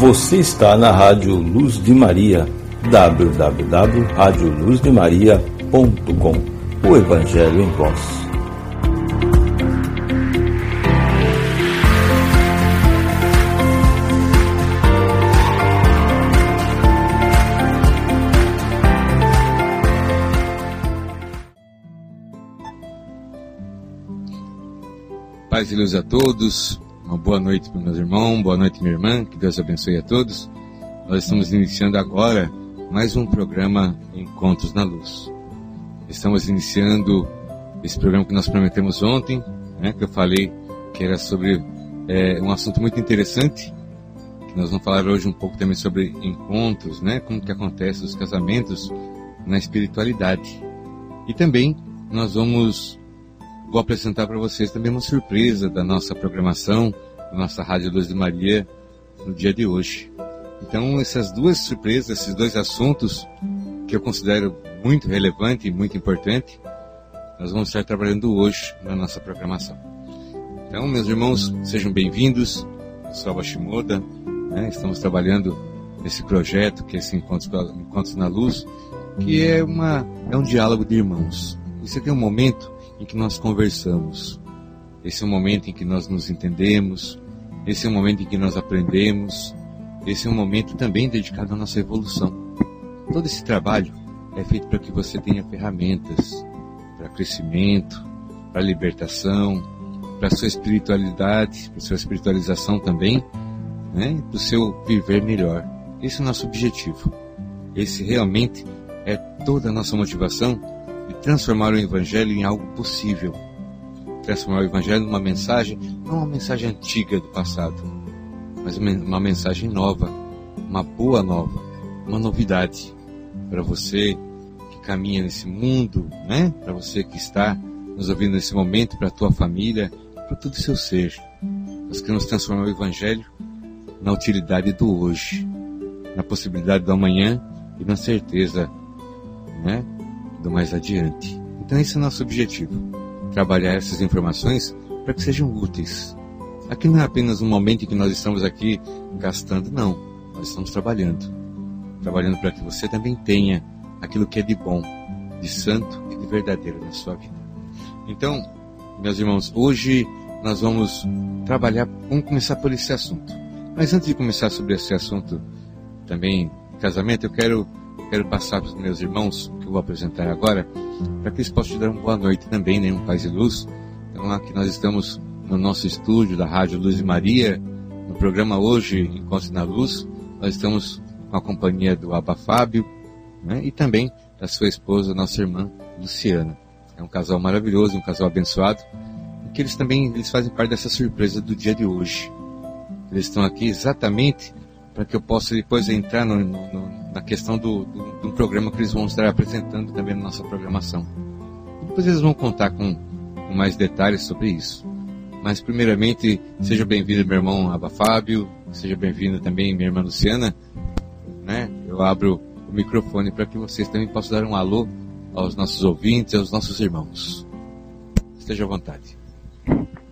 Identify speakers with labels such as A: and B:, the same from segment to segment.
A: Você está na Rádio Luz de Maria, www.radioluzdemaria.com. O Evangelho em Voz.
B: Paz e luz a todos. Uma boa noite para meus irmãos, boa noite minha irmã, que Deus abençoe a todos. Nós estamos iniciando agora mais um programa Encontros na Luz. Estamos iniciando esse programa que nós prometemos ontem, né, que eu falei que era sobre é, um assunto muito interessante, que nós vamos falar hoje um pouco também sobre encontros, né, como que acontece os casamentos na espiritualidade. E também nós vamos vou apresentar para vocês também uma surpresa da nossa programação, da nossa Rádio Luz de Maria, no dia de hoje. Então, essas duas surpresas, esses dois assuntos que eu considero muito relevante e muito importante, nós vamos estar trabalhando hoje na nossa programação. Então, meus irmãos, sejam bem-vindos. Eu sou a né? estamos trabalhando nesse projeto que é esse Encontros, Encontros na Luz, que é, uma, é um diálogo de irmãos. Isso aqui é um momento em que nós conversamos. Esse é um momento em que nós nos entendemos. Esse é um momento em que nós aprendemos. Esse é um momento também dedicado à nossa evolução. Todo esse trabalho é feito para que você tenha ferramentas para crescimento, para libertação, para sua espiritualidade, para sua espiritualização também, né? para o seu viver melhor. Esse é o nosso objetivo. Esse realmente é toda a nossa motivação de transformar o Evangelho em algo possível. Transformar o Evangelho numa mensagem, não uma mensagem antiga do passado, mas uma mensagem nova, uma boa nova, uma novidade para você que caminha nesse mundo, né? Para você que está nos ouvindo nesse momento, para a tua família, para todo o seu ser. Nós queremos transformar o Evangelho na utilidade do hoje, na possibilidade do amanhã e na certeza, né? Do mais adiante. Então esse é o nosso objetivo, trabalhar essas informações para que sejam úteis. Aqui não é apenas um momento em que nós estamos aqui gastando, não. Nós estamos trabalhando. Trabalhando para que você também tenha aquilo que é de bom, de santo e de verdadeiro na sua vida. Então, meus irmãos, hoje nós vamos trabalhar, vamos começar por esse assunto. Mas antes de começar sobre esse assunto também, casamento, eu quero quero passar para os meus irmãos, que eu vou apresentar agora, para que eles possam te dar uma boa noite também, né? Um paz e luz. Então, aqui nós estamos no nosso estúdio da Rádio Luz e Maria, no programa hoje, Encontro na Luz. Nós estamos com a companhia do Abba Fábio, né? E também da sua esposa, nossa irmã Luciana. É um casal maravilhoso, um casal abençoado, e que eles também eles fazem parte dessa surpresa do dia de hoje. Eles estão aqui exatamente para que eu possa depois entrar no, no, na questão do, do, do, programa que eles vão estar apresentando também na nossa programação. Depois eles vão contar com, com mais detalhes sobre isso. Mas primeiramente, seja bem-vindo meu irmão Aba Fábio, seja bem-vindo também minha irmã Luciana. Né? Eu abro o microfone para que vocês também possam dar um alô aos nossos ouvintes aos nossos irmãos. Esteja à vontade.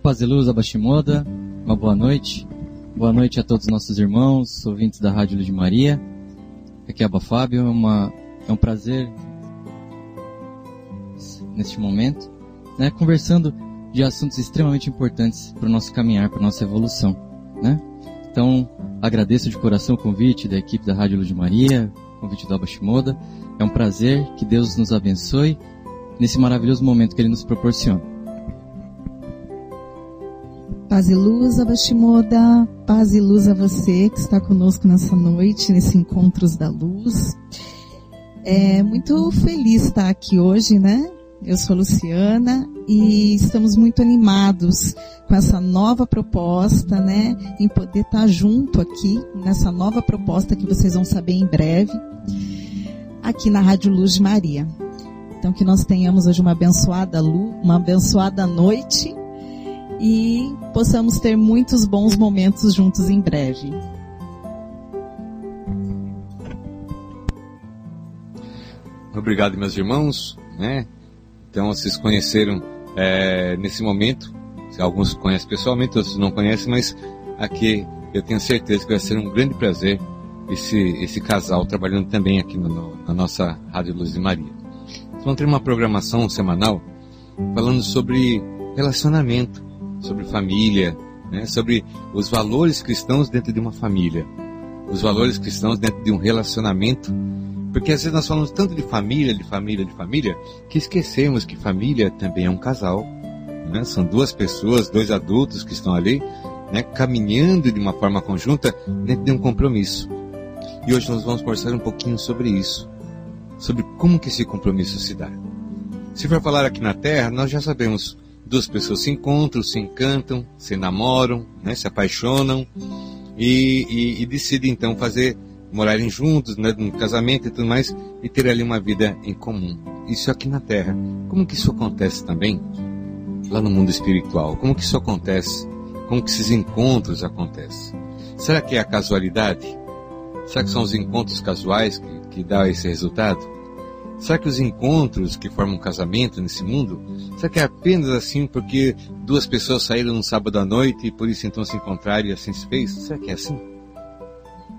C: Paz e luz, Abashimoda. Uma boa noite. Boa noite a todos os nossos irmãos, ouvintes da Rádio Luz de Maria. Aqui é Abba Fábio, é, uma, é um prazer neste momento, né, conversando de assuntos extremamente importantes para o nosso caminhar, para a nossa evolução, né? Então, agradeço de coração o convite da equipe da Rádio Luz de Maria, o convite do Abba Shimoda. É um prazer, que Deus nos abençoe nesse maravilhoso momento que Ele nos proporciona.
D: Paz e luz, Abashimoda. Paz e luz a você que está conosco nessa noite, nesse Encontros da Luz. É muito feliz estar aqui hoje, né? Eu sou Luciana e estamos muito animados com essa nova proposta, né? Em poder estar junto aqui nessa nova proposta que vocês vão saber em breve, aqui na Rádio Luz de Maria. Então que nós tenhamos hoje uma abençoada luz, uma abençoada noite e possamos ter muitos bons momentos juntos em breve.
B: Obrigado, meus irmãos. Né? Então, vocês conheceram é, nesse momento. Alguns conhecem pessoalmente, outros não conhecem, mas aqui eu tenho certeza que vai ser um grande prazer esse, esse casal trabalhando também aqui no, no, na nossa Rádio Luz de Maria. Vamos ter uma programação semanal falando sobre relacionamento, sobre família, né, sobre os valores cristãos dentro de uma família, os valores cristãos dentro de um relacionamento porque às vezes nós falamos tanto de família, de família, de família, que esquecemos que família também é um casal. Né? São duas pessoas, dois adultos que estão ali, né, caminhando de uma forma conjunta dentro de um compromisso. E hoje nós vamos conversar um pouquinho sobre isso, sobre como que esse compromisso se dá. Se for falar aqui na Terra, nós já sabemos, duas pessoas se encontram, se encantam, se namoram, né, se apaixonam e, e, e decidem então fazer morarem juntos, né, no casamento e tudo mais, e ter ali uma vida em comum. Isso aqui na Terra. Como que isso acontece também lá no mundo espiritual? Como que isso acontece? Como que esses encontros acontecem? Será que é a casualidade? Será que são os encontros casuais que, que dão esse resultado? Será que os encontros que formam um casamento nesse mundo, será que é apenas assim porque duas pessoas saíram no sábado à noite e por isso então se encontraram e assim se fez? Será que é assim?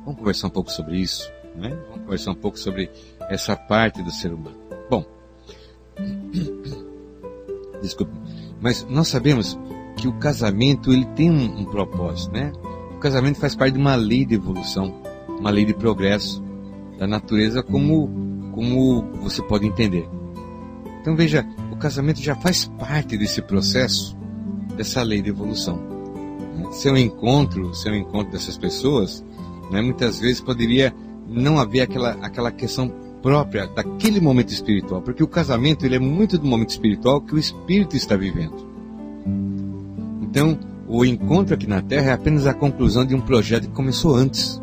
B: Vamos conversar um pouco sobre isso, né? Vamos conversar um pouco sobre essa parte do ser humano. Bom, desculpe, mas nós sabemos que o casamento ele tem um, um propósito, né? O casamento faz parte de uma lei de evolução, uma lei de progresso da natureza, como como você pode entender. Então veja, o casamento já faz parte desse processo, dessa lei de evolução. Seu encontro, seu encontro dessas pessoas né? Muitas vezes poderia não haver aquela, aquela questão própria daquele momento espiritual, porque o casamento ele é muito do momento espiritual que o espírito está vivendo. Então, o encontro aqui na Terra é apenas a conclusão de um projeto que começou antes.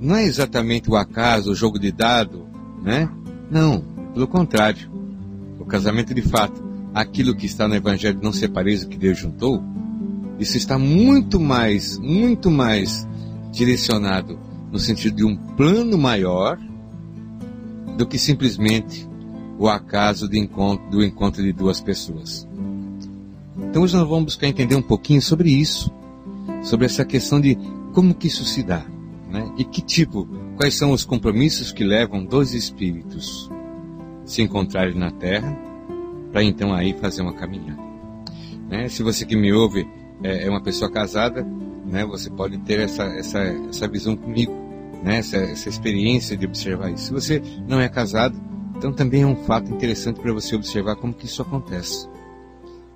B: Não é exatamente o acaso, o jogo de dado, né? Não, pelo contrário. O casamento de fato, aquilo que está no Evangelho não separeis o que Deus juntou, isso está muito mais, muito mais direcionado no sentido de um plano maior do que simplesmente o acaso encontro, do encontro de duas pessoas. Então hoje nós vamos buscar entender um pouquinho sobre isso, sobre essa questão de como que isso se dá, né? E que tipo, quais são os compromissos que levam dois espíritos se encontrarem na Terra para então aí fazer uma caminhada. Né? Se você que me ouve é, é uma pessoa casada, né? Você pode ter essa, essa, essa visão comigo, né? Essa, essa experiência de observar isso. Se você não é casado, então também é um fato interessante para você observar como que isso acontece.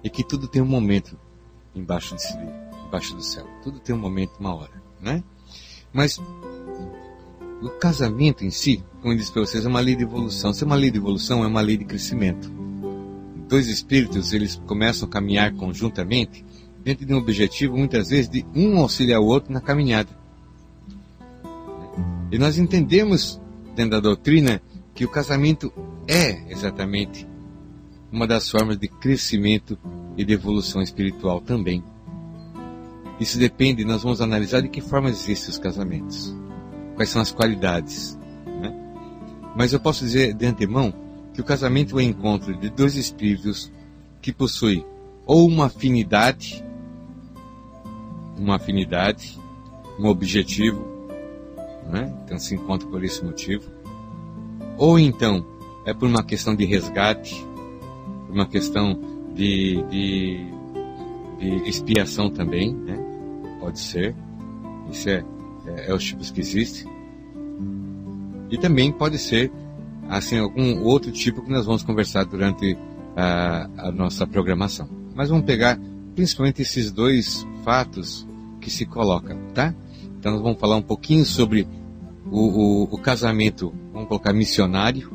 B: E que tudo tem um momento embaixo, de, embaixo do céu. Tudo tem um momento, uma hora, né? Mas o casamento em si, como eu disse para vocês, é uma lei de evolução. Se é uma lei de evolução, é uma lei de crescimento. Dois espíritos, eles começam a caminhar conjuntamente dentro de um objetivo, muitas vezes, de um auxiliar o outro na caminhada. E nós entendemos, dentro da doutrina, que o casamento é exatamente uma das formas de crescimento e de evolução espiritual também. Isso depende, nós vamos analisar de que forma existem os casamentos, quais são as qualidades. Né? Mas eu posso dizer de antemão que o casamento é o encontro de dois espíritos que possuem ou uma afinidade uma afinidade, um objetivo, né? então se encontra por esse motivo. Ou então é por uma questão de resgate, por uma questão de, de, de expiação também, né? Pode ser. Isso é, é, é os tipos que existem. E também pode ser assim algum outro tipo que nós vamos conversar durante a, a nossa programação. Mas vamos pegar principalmente esses dois fatos que se colocam, tá? Então nós vamos falar um pouquinho sobre o, o, o casamento, vamos colocar missionário,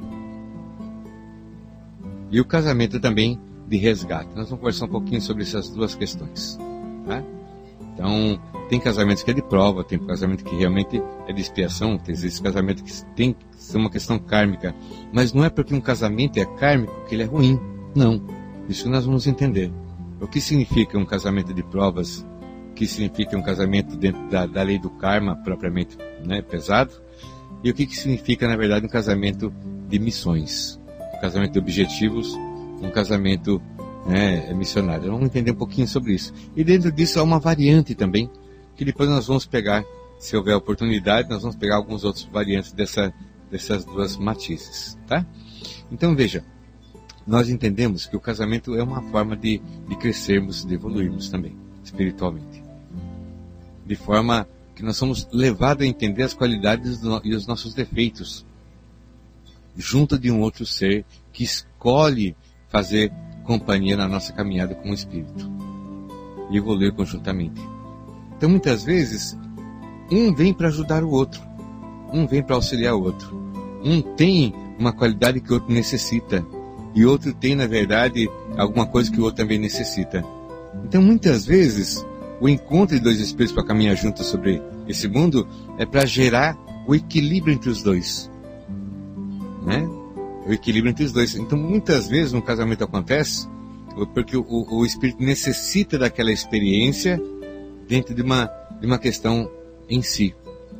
B: e o casamento também de resgate. Nós vamos conversar um pouquinho sobre essas duas questões. Tá? Então, tem casamento que é de prova, tem casamento que realmente é de expiação, tem esse casamento que tem que uma questão kármica. Mas não é porque um casamento é kármico que ele é ruim. Não. Isso nós vamos entender. O que significa um casamento de provas? O que significa um casamento dentro da, da lei do karma propriamente né, pesado? E o que, que significa, na verdade, um casamento de missões? Um casamento de objetivos, um casamento né, missionário. Vamos entender um pouquinho sobre isso. E dentro disso há uma variante também, que depois nós vamos pegar, se houver oportunidade, nós vamos pegar alguns outros variantes dessa, dessas duas matizes, tá? Então veja, nós entendemos que o casamento é uma forma de, de crescermos, de evoluirmos também, espiritualmente. De forma que nós somos levados a entender as qualidades do, e os nossos defeitos, junto de um outro ser que escolhe fazer companhia na nossa caminhada com o Espírito e evoluir conjuntamente. Então, muitas vezes, um vem para ajudar o outro, um vem para auxiliar o outro, um tem uma qualidade que o outro necessita e outro tem, na verdade, alguma coisa que o outro também necessita. Então, muitas vezes, o encontro de dois espíritos para caminhar juntos sobre esse mundo é para gerar o equilíbrio entre os dois. Né? O equilíbrio entre os dois. Então, muitas vezes, um casamento acontece porque o, o, espírito necessita daquela experiência dentro de uma, de uma questão em si.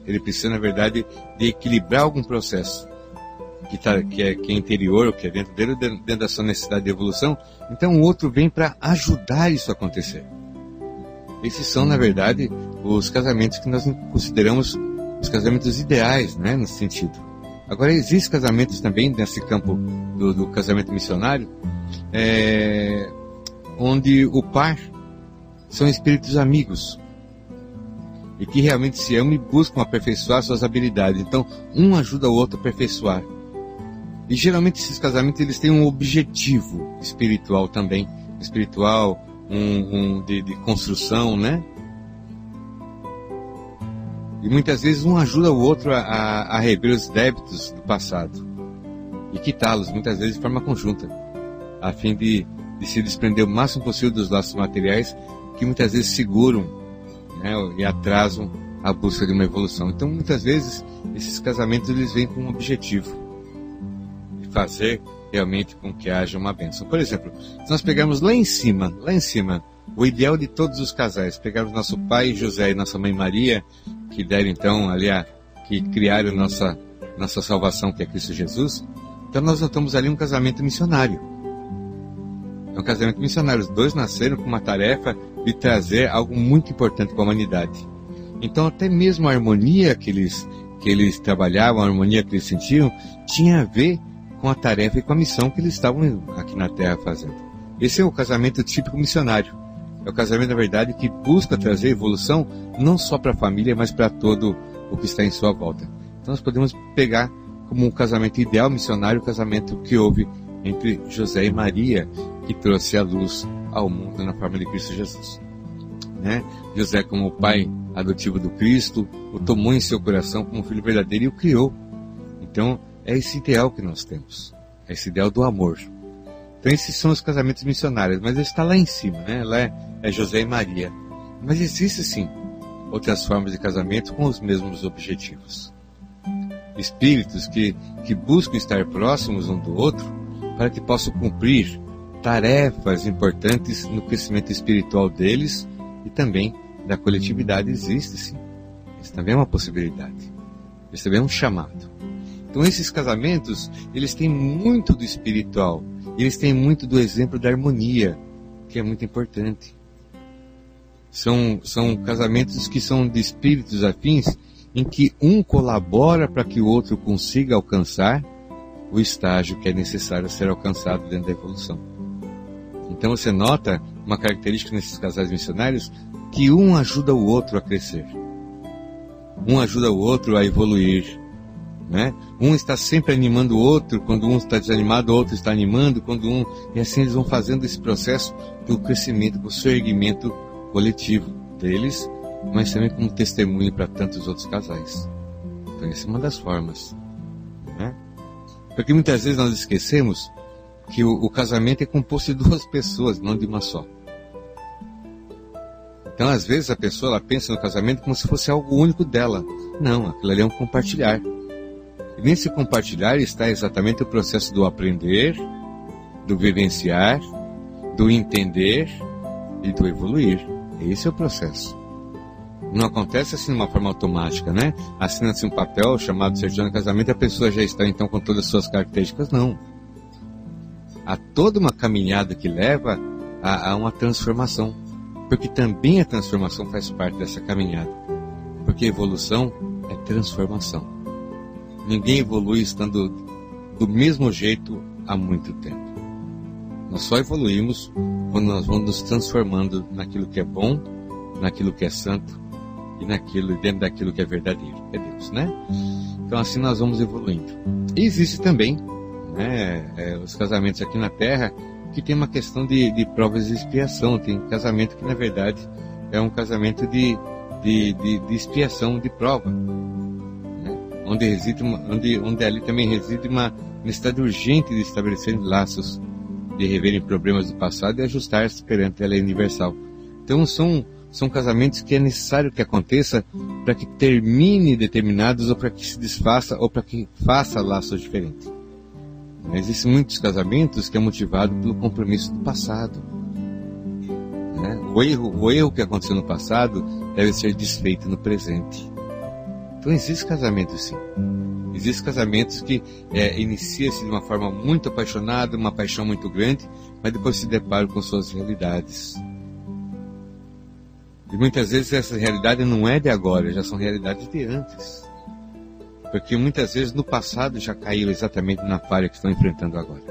B: Ele precisa, na verdade, de equilibrar algum processo que, tá, que, é, que é interior, que é dentro dele, dentro da sua necessidade de evolução, então o outro vem para ajudar isso a acontecer. Esses são, na verdade, os casamentos que nós consideramos os casamentos ideais, né, nesse sentido. Agora, existem casamentos também nesse campo do, do casamento missionário, é, onde o par são espíritos amigos e que realmente se amam e buscam aperfeiçoar suas habilidades. Então, um ajuda o outro a aperfeiçoar. E geralmente esses casamentos eles têm um objetivo espiritual também, espiritual, um, um de, de, construção, né? E muitas vezes um ajuda o outro a, a, a rever os débitos do passado e quitá-los, muitas vezes de forma conjunta, a fim de, de se desprender o máximo possível dos laços materiais que muitas vezes seguram né, e atrasam a busca de uma evolução. Então, muitas vezes, esses casamentos eles vêm com um objetivo fazer realmente com que haja uma bênção. Por exemplo, se nós pegarmos lá em cima, lá em cima, o ideal de todos os casais, pegarmos nosso pai José e nossa mãe Maria, que deram então ali a, que criaram nossa, nossa salvação, que é Cristo Jesus, então nós notamos ali um casamento missionário. É um casamento missionário. Os dois nasceram com uma tarefa de trazer algo muito importante para a humanidade. Então até mesmo a harmonia que eles, que eles trabalhavam, a harmonia que eles sentiam, tinha a ver com a tarefa e com a missão que eles estavam aqui na Terra fazendo. Esse é o casamento típico missionário. É o casamento, na verdade, que busca trazer evolução não só para a família, mas para todo o que está em sua volta. Então nós podemos pegar como um casamento ideal missionário o casamento que houve entre José e Maria, que trouxe a luz ao mundo na forma de Cristo Jesus. Né? José, como o pai adotivo do Cristo, o tomou em seu coração como filho verdadeiro e o criou. Então, é esse ideal que nós temos. É esse ideal do amor. Esses são os casamentos missionários, mas está lá em cima, né? Lá é, é José e Maria. Mas existe sim outras formas de casamento com os mesmos objetivos. Espíritos que, que buscam estar próximos um do outro para que possam cumprir tarefas importantes no crescimento espiritual deles e também da coletividade existe sim. Isso também é uma possibilidade. Isso também é um chamado. Então esses casamentos, eles têm muito do espiritual, eles têm muito do exemplo da harmonia, que é muito importante. São, são casamentos que são de espíritos afins, em que um colabora para que o outro consiga alcançar o estágio que é necessário ser alcançado dentro da evolução. Então você nota uma característica nesses casais missionários que um ajuda o outro a crescer. Um ajuda o outro a evoluir, né? Um está sempre animando o outro, quando um está desanimado, o outro está animando, quando um. E assim eles vão fazendo esse processo do crescimento, do seu erguimento coletivo deles, mas também como testemunho para tantos outros casais. Então, essa é uma das formas. Né? Porque muitas vezes nós esquecemos que o, o casamento é composto de duas pessoas, não de uma só. Então, às vezes, a pessoa ela pensa no casamento como se fosse algo único dela. Não, aquilo ali é um compartilhar. E nesse compartilhar está exatamente o processo do aprender, do vivenciar, do entender e do evoluir. Esse é o processo. Não acontece assim de uma forma automática, né? Assina-se um papel chamado certidão de casamento e a pessoa já está então com todas as suas características. Não. Há toda uma caminhada que leva a, a uma transformação. Porque também a transformação faz parte dessa caminhada. Porque evolução é transformação. Ninguém evolui estando do mesmo jeito há muito tempo. Nós só evoluímos quando nós vamos nos transformando naquilo que é bom, naquilo que é santo e naquilo dentro daquilo que é verdadeiro, é Deus, né? Então assim nós vamos evoluindo. E existe também, né, é, os casamentos aqui na Terra que tem uma questão de, de provas de expiação. Tem casamento que na verdade é um casamento de, de, de, de expiação, de prova? Onde reside, uma, onde, onde ali também reside uma necessidade urgente de estabelecer laços, de reverem problemas do passado e ajustar-se perante a lei universal. Então são são casamentos que é necessário que aconteça para que termine determinados ou para que se desfaça ou para que faça laços diferentes. Existem muitos casamentos que é motivado pelo compromisso do passado. Né? O, erro, o erro que aconteceu no passado deve ser desfeito no presente. Então existem casamentos sim. Existem casamentos que é, inicia-se de uma forma muito apaixonada, uma paixão muito grande, mas depois se deparam com suas realidades. E muitas vezes essa realidade não é de agora, já são realidades de antes. Porque muitas vezes no passado já caiu exatamente na falha que estão enfrentando agora.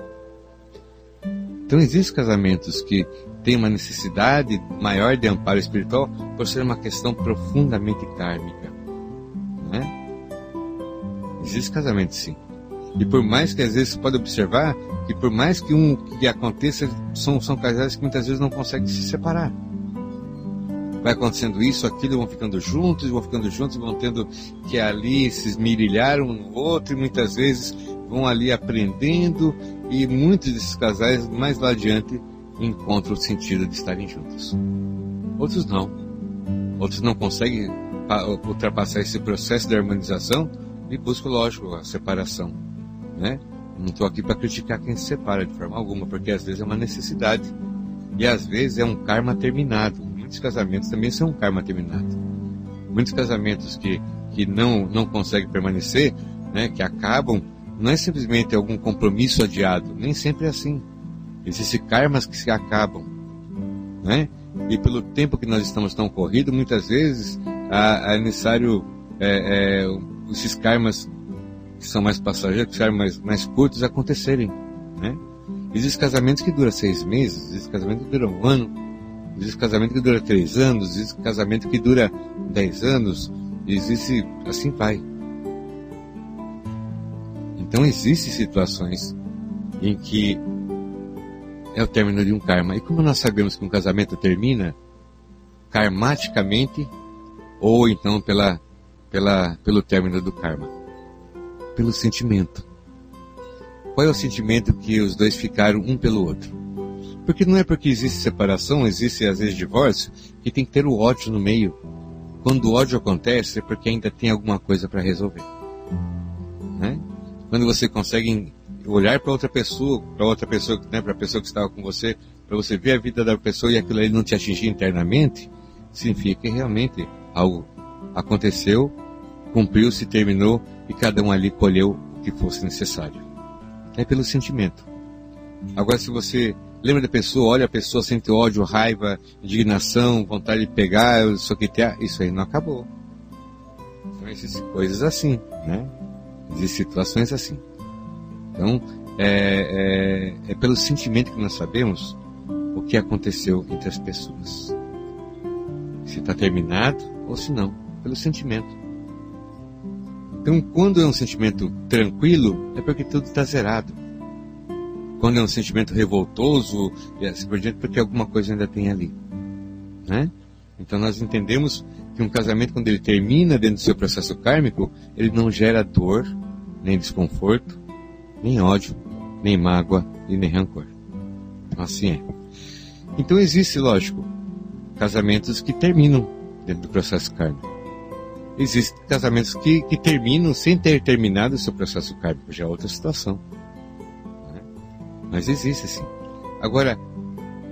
B: Então existem casamentos que têm uma necessidade maior de amparo espiritual por ser uma questão profundamente kármica. Né? Existe casamento sim. E por mais que às vezes você pode observar que por mais que um que aconteça, são, são casais que muitas vezes não conseguem se separar vai acontecendo isso, aquilo, vão ficando juntos, vão ficando juntos, vão tendo que ali se esmirilhar um no outro e muitas vezes vão ali aprendendo e muitos desses casais mais lá adiante encontram o sentido de estarem juntos. Outros não. Outros não conseguem ultrapassar esse processo de harmonização e buscam, lógico, a separação. Né? Não estou aqui para criticar quem se separa de forma alguma, porque às vezes é uma necessidade e às vezes é um karma terminado muitos casamentos também são karma terminado. Muitos casamentos que, que não, não conseguem permanecer, né, que acabam, não é simplesmente algum compromisso adiado, nem sempre é assim. Existem karmas que se acabam, né? E pelo tempo que nós estamos tão corrido, muitas vezes é necessário é, é, esses karmas que são mais passageiros, são mais, mais curtos, acontecerem, né? Existem casamentos que duram seis meses, existem casamentos que duram um ano, Existe casamento que dura três anos, existe casamento que dura dez anos, existe assim vai. Então existem situações em que é o término de um karma. E como nós sabemos que um casamento termina karmaticamente ou então pela, pela, pelo término do karma? Pelo sentimento. Qual é o sentimento que os dois ficaram um pelo outro? Porque não é porque existe separação, existe às vezes divórcio, que tem que ter o ódio no meio. Quando o ódio acontece é porque ainda tem alguma coisa para resolver. Né? Quando você consegue olhar para outra pessoa, para outra pessoa, né, para a pessoa que estava com você, para você ver a vida da pessoa e aquilo ali não te atingir internamente, significa que realmente algo aconteceu, cumpriu-se, terminou e cada um ali colheu o que fosse necessário. É pelo sentimento. Agora, se você lembra da pessoa, olha a pessoa, sente ódio, raiva, indignação, vontade de pegar, soquetear, isso aí não acabou. Então existem coisas assim, né? Existem situações assim. Então, é, é, é pelo sentimento que nós sabemos o que aconteceu entre as pessoas. Se está terminado ou se não, pelo sentimento. Então, quando é um sentimento tranquilo, é porque tudo está zerado quando é um sentimento revoltoso e assim por diante, porque alguma coisa ainda tem ali. Né? Então nós entendemos que um casamento, quando ele termina dentro do seu processo kármico, ele não gera dor, nem desconforto, nem ódio, nem mágoa e nem rancor. Assim é. Então existe, lógico, casamentos que terminam dentro do processo kármico. Existem casamentos que, que terminam sem ter terminado o seu processo kármico, já é outra situação. Né? Mas existe sim. Agora,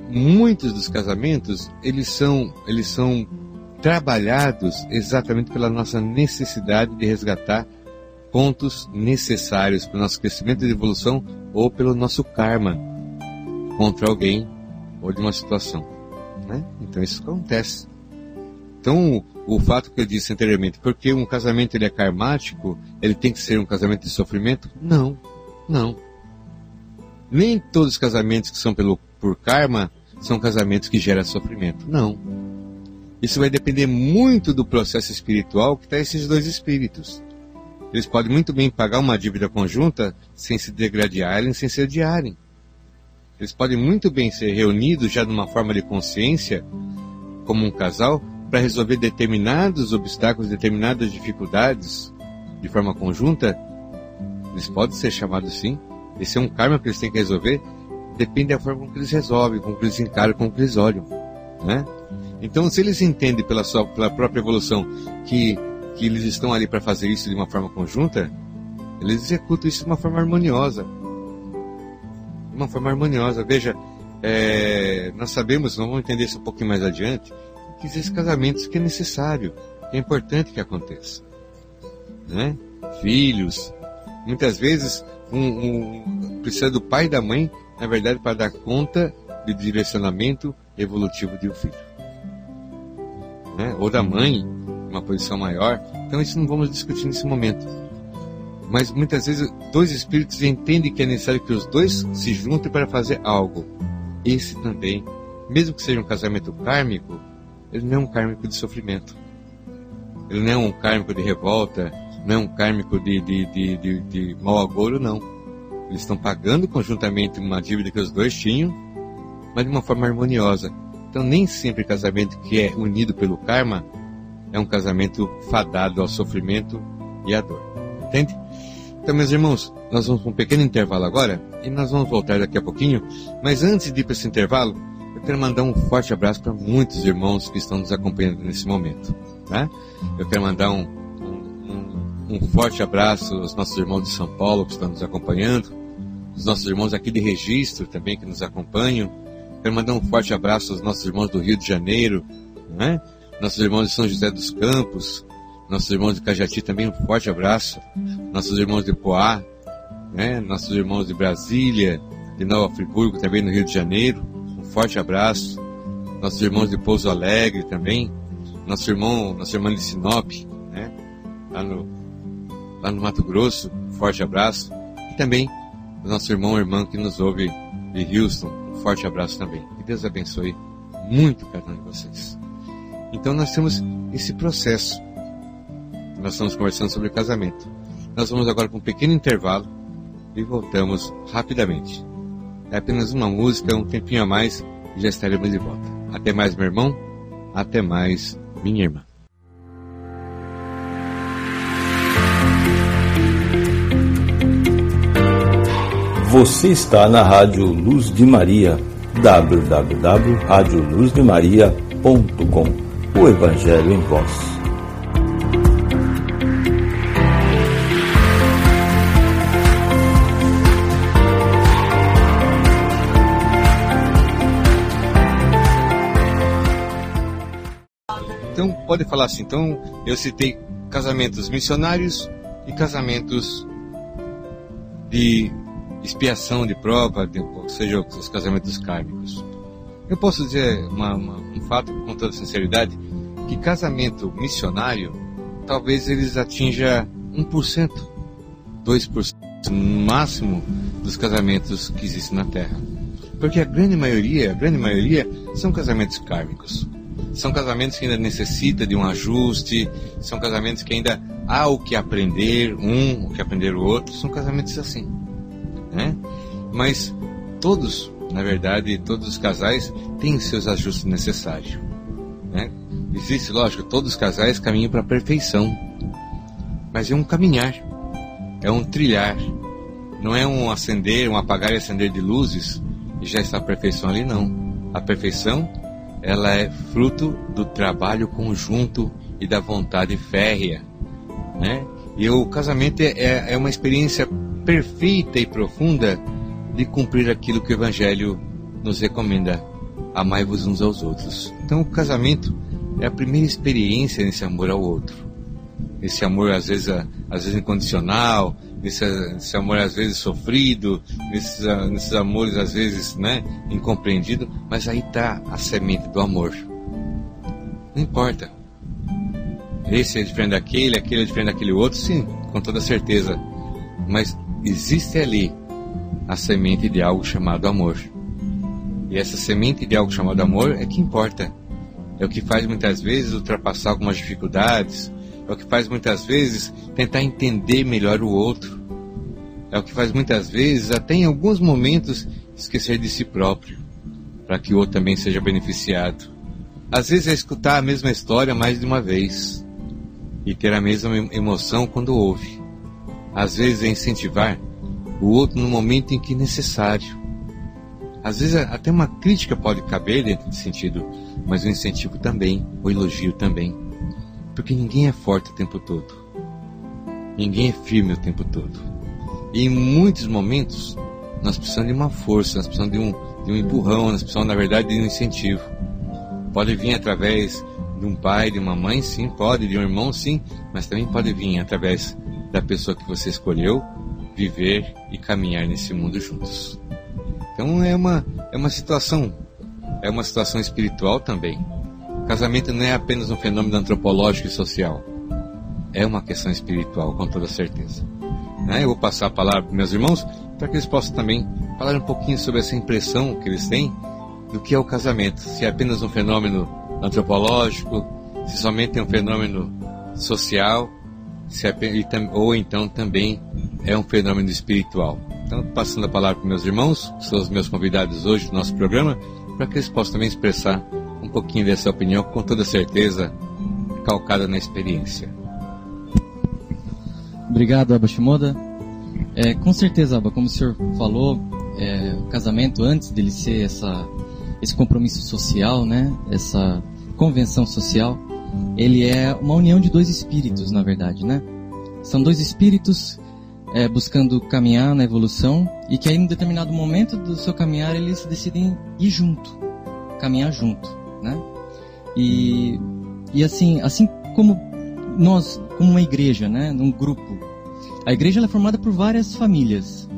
B: muitos dos casamentos, eles são, eles são trabalhados exatamente pela nossa necessidade de resgatar pontos necessários para o nosso crescimento e evolução ou pelo nosso karma contra alguém ou de uma situação. Né? Então isso acontece. Então, o fato que eu disse anteriormente, porque um casamento ele é karmático, ele tem que ser um casamento de sofrimento? Não, não. Nem todos os casamentos que são pelo, por karma são casamentos que geram sofrimento. Não. Isso vai depender muito do processo espiritual que está esses dois espíritos. Eles podem muito bem pagar uma dívida conjunta sem se degradarem, sem se odiarem. Eles podem muito bem ser reunidos já numa forma de consciência, como um casal, para resolver determinados obstáculos, determinadas dificuldades de forma conjunta, eles podem ser chamados sim. Esse é um karma que eles têm que resolver. Depende da forma como eles resolvem, como eles encaram, como eles olham. Né? Então, se eles entendem pela sua pela própria evolução que, que eles estão ali para fazer isso de uma forma conjunta, eles executam isso de uma forma harmoniosa. De uma forma harmoniosa. Veja, é, nós sabemos, nós vamos entender isso um pouquinho mais adiante, que existem casamentos que é necessário, que é importante que aconteça. Né? Filhos, muitas vezes um, um, precisa do pai e da mãe, na verdade, para dar conta do direcionamento evolutivo de um filho. Né? Ou da mãe, uma posição maior. Então isso não vamos discutir nesse momento. Mas muitas vezes dois espíritos entendem que é necessário que os dois se juntem para fazer algo. Esse também, mesmo que seja um casamento kármico, ele não é um kármico de sofrimento. Ele não é um kármico de revolta, não é um kármico de, de, de, de, de mau agouro, não. Eles estão pagando conjuntamente uma dívida que os dois tinham, mas de uma forma harmoniosa. Então, nem sempre casamento que é unido pelo karma é um casamento fadado ao sofrimento e à dor. Entende? Então, meus irmãos, nós vamos para um pequeno intervalo agora e nós vamos voltar daqui a pouquinho. Mas antes de ir para esse intervalo, quero mandar um forte abraço para muitos irmãos que estão nos acompanhando nesse momento. Tá? Eu quero mandar um, um, um, forte abraço aos nossos irmãos de São Paulo que estão nos acompanhando, os nossos irmãos aqui de registro também que nos acompanham. Quero mandar um forte abraço aos nossos irmãos do Rio de Janeiro, né? nossos irmãos de São José dos Campos, nossos irmãos de Cajati também um forte abraço, nossos irmãos de Poá, né? nossos irmãos de Brasília, de Nova Friburgo também no Rio de Janeiro forte abraço. Nossos irmãos de Pouso Alegre também. Nosso irmão, nossa irmã de Sinop, né? Lá no, lá no Mato Grosso, forte abraço. E também o nosso irmão e irmã que nos ouve de Houston, um forte abraço também. Que Deus abençoe muito cada um de vocês. Então nós temos esse processo. Nós estamos conversando sobre casamento. Nós vamos agora para um pequeno intervalo e voltamos rapidamente. É apenas uma música, um tempinho a mais e já estaremos de volta. Até mais, meu irmão. Até mais, minha irmã.
A: Você está na Rádio Luz de Maria, www.radioluzdemaria.com. O Evangelho em Voz.
B: Então, pode falar assim. Então, eu citei casamentos missionários e casamentos de expiação de prova, de, ou seja, os casamentos kármicos. Eu posso dizer uma, uma, um fato com toda sinceridade que casamento missionário talvez eles atinja 1%, 2% no máximo dos casamentos que existem na Terra. Porque a grande maioria, a grande maioria são casamentos kármicos. São casamentos que ainda necessitam de um ajuste, são casamentos que ainda há o que aprender um, o que aprender o outro, são casamentos assim. Né? Mas todos, na verdade, todos os casais têm seus ajustes necessários. Né? Existe, lógico, todos os casais caminham para a perfeição. Mas é um caminhar, é um trilhar. Não é um acender, um apagar e acender de luzes e já está a perfeição ali, não. A perfeição, ela é fruto do trabalho conjunto e da vontade férrea, né? E o casamento é, é, é uma experiência perfeita e profunda de cumprir aquilo que o Evangelho nos recomenda: amai-vos uns aos outros. Então, o casamento é a primeira experiência nesse amor ao outro. Esse amor, às vezes, às vezes incondicional, esse, esse amor, às vezes, sofrido, nesses, nesses amores, às vezes, né, incompreendido, mas aí está a semente do amor. Não importa. Esse é diferente daquele, aquele é diferente daquele outro, sim, com toda certeza. Mas existe ali a semente de algo chamado amor. E essa semente de algo chamado amor é que importa. É o que faz muitas vezes ultrapassar algumas dificuldades, é o que faz muitas vezes tentar entender melhor o outro. É o que faz muitas vezes, até em alguns momentos, esquecer de si próprio, para que o outro também seja beneficiado. Às vezes é escutar a mesma história mais de uma vez e ter a mesma emoção quando ouve. Às vezes é incentivar o outro no momento em que necessário. Às vezes até uma crítica pode caber dentro desse sentido, mas o incentivo também, o elogio também. Porque ninguém é forte o tempo todo. Ninguém é firme o tempo todo. E em muitos momentos nós precisamos de uma força, nós precisamos de um, de um empurrão, nós precisamos, na verdade, de um incentivo. Pode vir através de um pai, de uma mãe, sim, pode, de um irmão, sim, mas também pode vir através da pessoa que você escolheu viver e caminhar nesse mundo juntos. Então é uma, é uma situação, é uma situação espiritual também. Casamento não é apenas um fenômeno antropológico e social, é uma questão espiritual, com toda certeza. Né? Eu vou passar a palavra para meus irmãos para que eles possam também falar um pouquinho sobre essa impressão que eles têm do que é o casamento. Se é apenas um fenômeno antropológico, se somente é um fenômeno social, é, ou então também é um fenômeno espiritual. Então, passando a palavra para meus irmãos, que são os meus convidados hoje do nosso programa, para que eles possam também expressar um pouquinho dessa opinião, com toda certeza calcada na experiência.
C: Obrigado, Abba Shimoda. É, com certeza, Abba, como o senhor falou, é, o casamento, antes dele ser essa, esse compromisso social, né, essa convenção social, ele é uma união de dois espíritos, na verdade, né? São dois espíritos é, buscando caminhar na evolução e que aí em determinado momento do seu caminhar eles decidem ir junto, caminhar junto, né? E, e assim, assim como nós, como uma igreja, né, num grupo, a igreja é formada por várias famílias.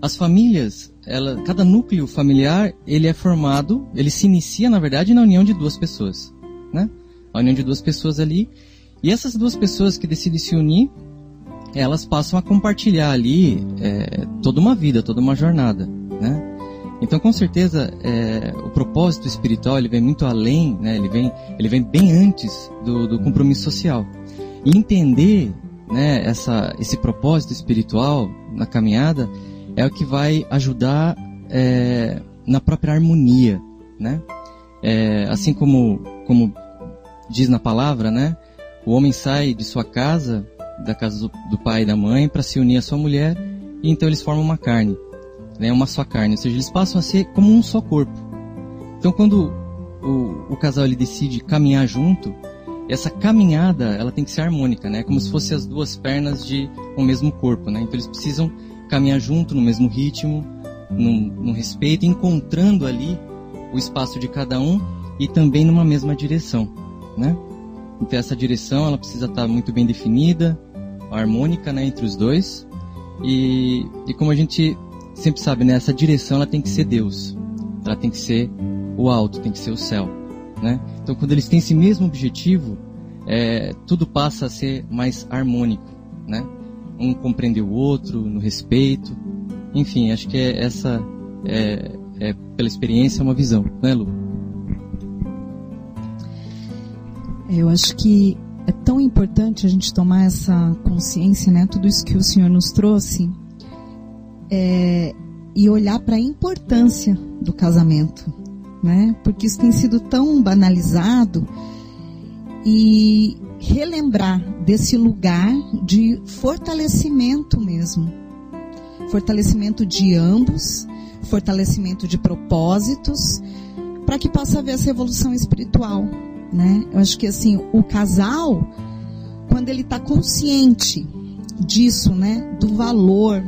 C: As famílias, ela, cada núcleo familiar, ele é formado, ele se inicia, na verdade, na união de duas pessoas, né? A união de duas pessoas ali. E essas duas pessoas que decidem se unir, elas passam a compartilhar ali é, toda uma vida, toda uma jornada, né? Então, com certeza, é, o propósito espiritual ele vem muito além, né? Ele vem, ele vem bem antes do, do compromisso social. E entender, né? Essa, esse propósito espiritual na caminhada é o que vai ajudar é, na própria harmonia, né? É, assim como, como diz na palavra, né? O homem sai de sua casa da casa do, do pai e da mãe para se unir à sua mulher e então eles formam uma carne, né, uma só carne, ou seja, eles passam a ser como um só corpo. Então quando o, o casal ele decide caminhar junto, essa caminhada ela tem que ser harmônica, né, como se fossem as duas pernas de um mesmo corpo, né. Então eles precisam caminhar junto no mesmo ritmo, no respeito, encontrando ali o espaço de cada um e também numa mesma direção, né. Então essa direção ela precisa estar muito bem definida, harmônica né, entre os dois. E, e como a gente sempre sabe, né, essa direção ela tem que ser Deus. Ela tem que ser o alto, tem que ser o céu. Né? Então quando eles têm esse mesmo objetivo, é, tudo passa a ser mais harmônico. Né? Um compreender o outro no respeito. Enfim, acho que é essa, é, é, pela experiência, uma visão, né, Lu?
D: Eu acho que é tão importante a gente tomar essa consciência, né? Tudo isso que o Senhor nos trouxe, é, e olhar para a importância do casamento, né? Porque isso tem sido tão banalizado e relembrar desse lugar de fortalecimento mesmo. Fortalecimento de ambos, fortalecimento de propósitos, para que possa haver essa evolução espiritual, né? Eu acho que assim, o casal, quando ele está consciente disso, né, do valor,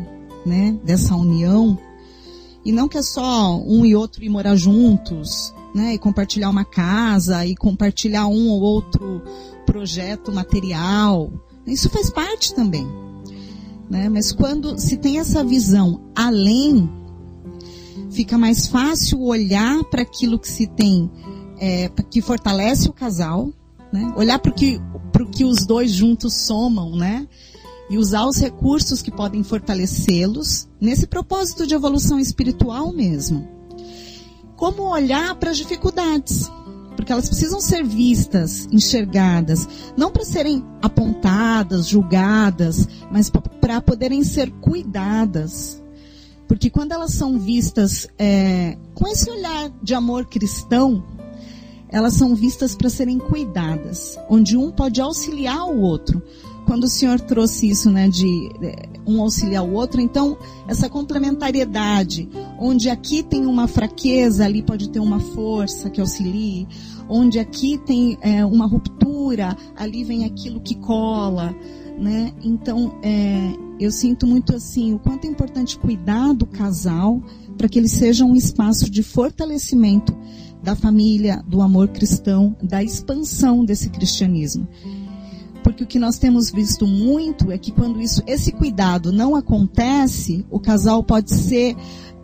D: né, dessa união, e não que é só um e outro ir morar juntos, né, e compartilhar uma casa, e compartilhar um ou outro projeto material. Isso faz parte também. Né? Mas quando se tem essa visão além, fica mais fácil olhar para aquilo que se tem, é, que fortalece o casal, né? olhar para o que, que os dois juntos somam, né? E usar os recursos que podem fortalecê-los nesse propósito de evolução espiritual mesmo. Como olhar para as dificuldades, porque elas precisam ser vistas, enxergadas, não para serem apontadas, julgadas, mas para poderem ser cuidadas. Porque quando elas são vistas é, com esse olhar de amor cristão, elas são vistas para serem cuidadas, onde um pode auxiliar o outro quando o senhor trouxe isso, né, de um auxiliar o outro, então essa complementariedade, onde aqui tem uma fraqueza, ali pode ter uma força que auxilie, onde aqui tem é, uma ruptura, ali vem aquilo que cola, né? Então, é, eu sinto muito assim o quanto é importante cuidar do casal para que ele seja um espaço de fortalecimento da família, do amor cristão, da expansão desse cristianismo. Porque o que nós temos visto muito é que quando isso, esse cuidado não acontece, o casal pode ser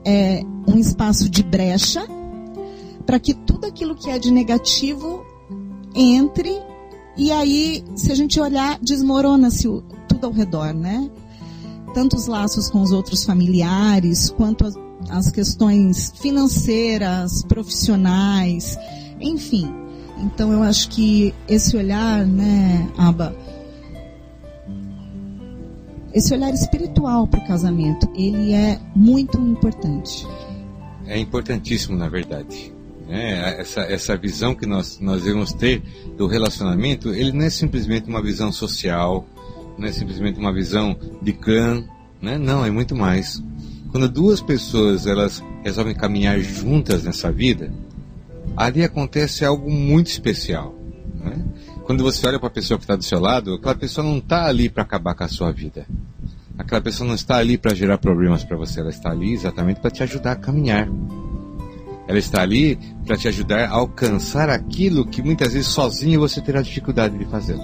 D: é, um espaço de brecha para que tudo aquilo que é de negativo entre e aí, se a gente olhar, desmorona-se tudo ao redor, né? Tanto os laços com os outros familiares, quanto as, as questões financeiras, profissionais, enfim. Então eu acho que esse olhar, né, Aba, esse olhar espiritual para o casamento, ele é muito importante.
B: É importantíssimo, na verdade. Né? Essa, essa visão que nós, nós devemos ter do relacionamento, ele não é simplesmente uma visão social, não é simplesmente uma visão de clã, né? não, é muito mais. Quando duas pessoas elas resolvem caminhar juntas nessa vida, ali acontece algo muito especial. Né? Quando você olha para a pessoa que está do seu lado, aquela pessoa não está ali para acabar com a sua vida. Aquela pessoa não está ali para gerar problemas para você, ela está ali exatamente para te ajudar a caminhar. Ela está ali para te ajudar a alcançar aquilo que muitas vezes sozinho você terá dificuldade de fazer.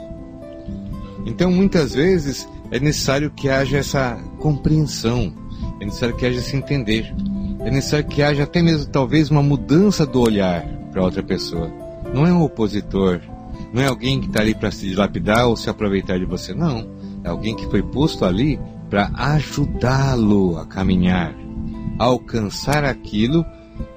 B: Então, muitas vezes é necessário que haja essa compreensão, é necessário que haja esse entender, é necessário que haja até mesmo talvez uma mudança do olhar para outra pessoa. Não é um opositor, não é alguém que está ali para se dilapidar ou se aproveitar de você, não. É alguém que foi posto ali para ajudá-lo a caminhar, a alcançar aquilo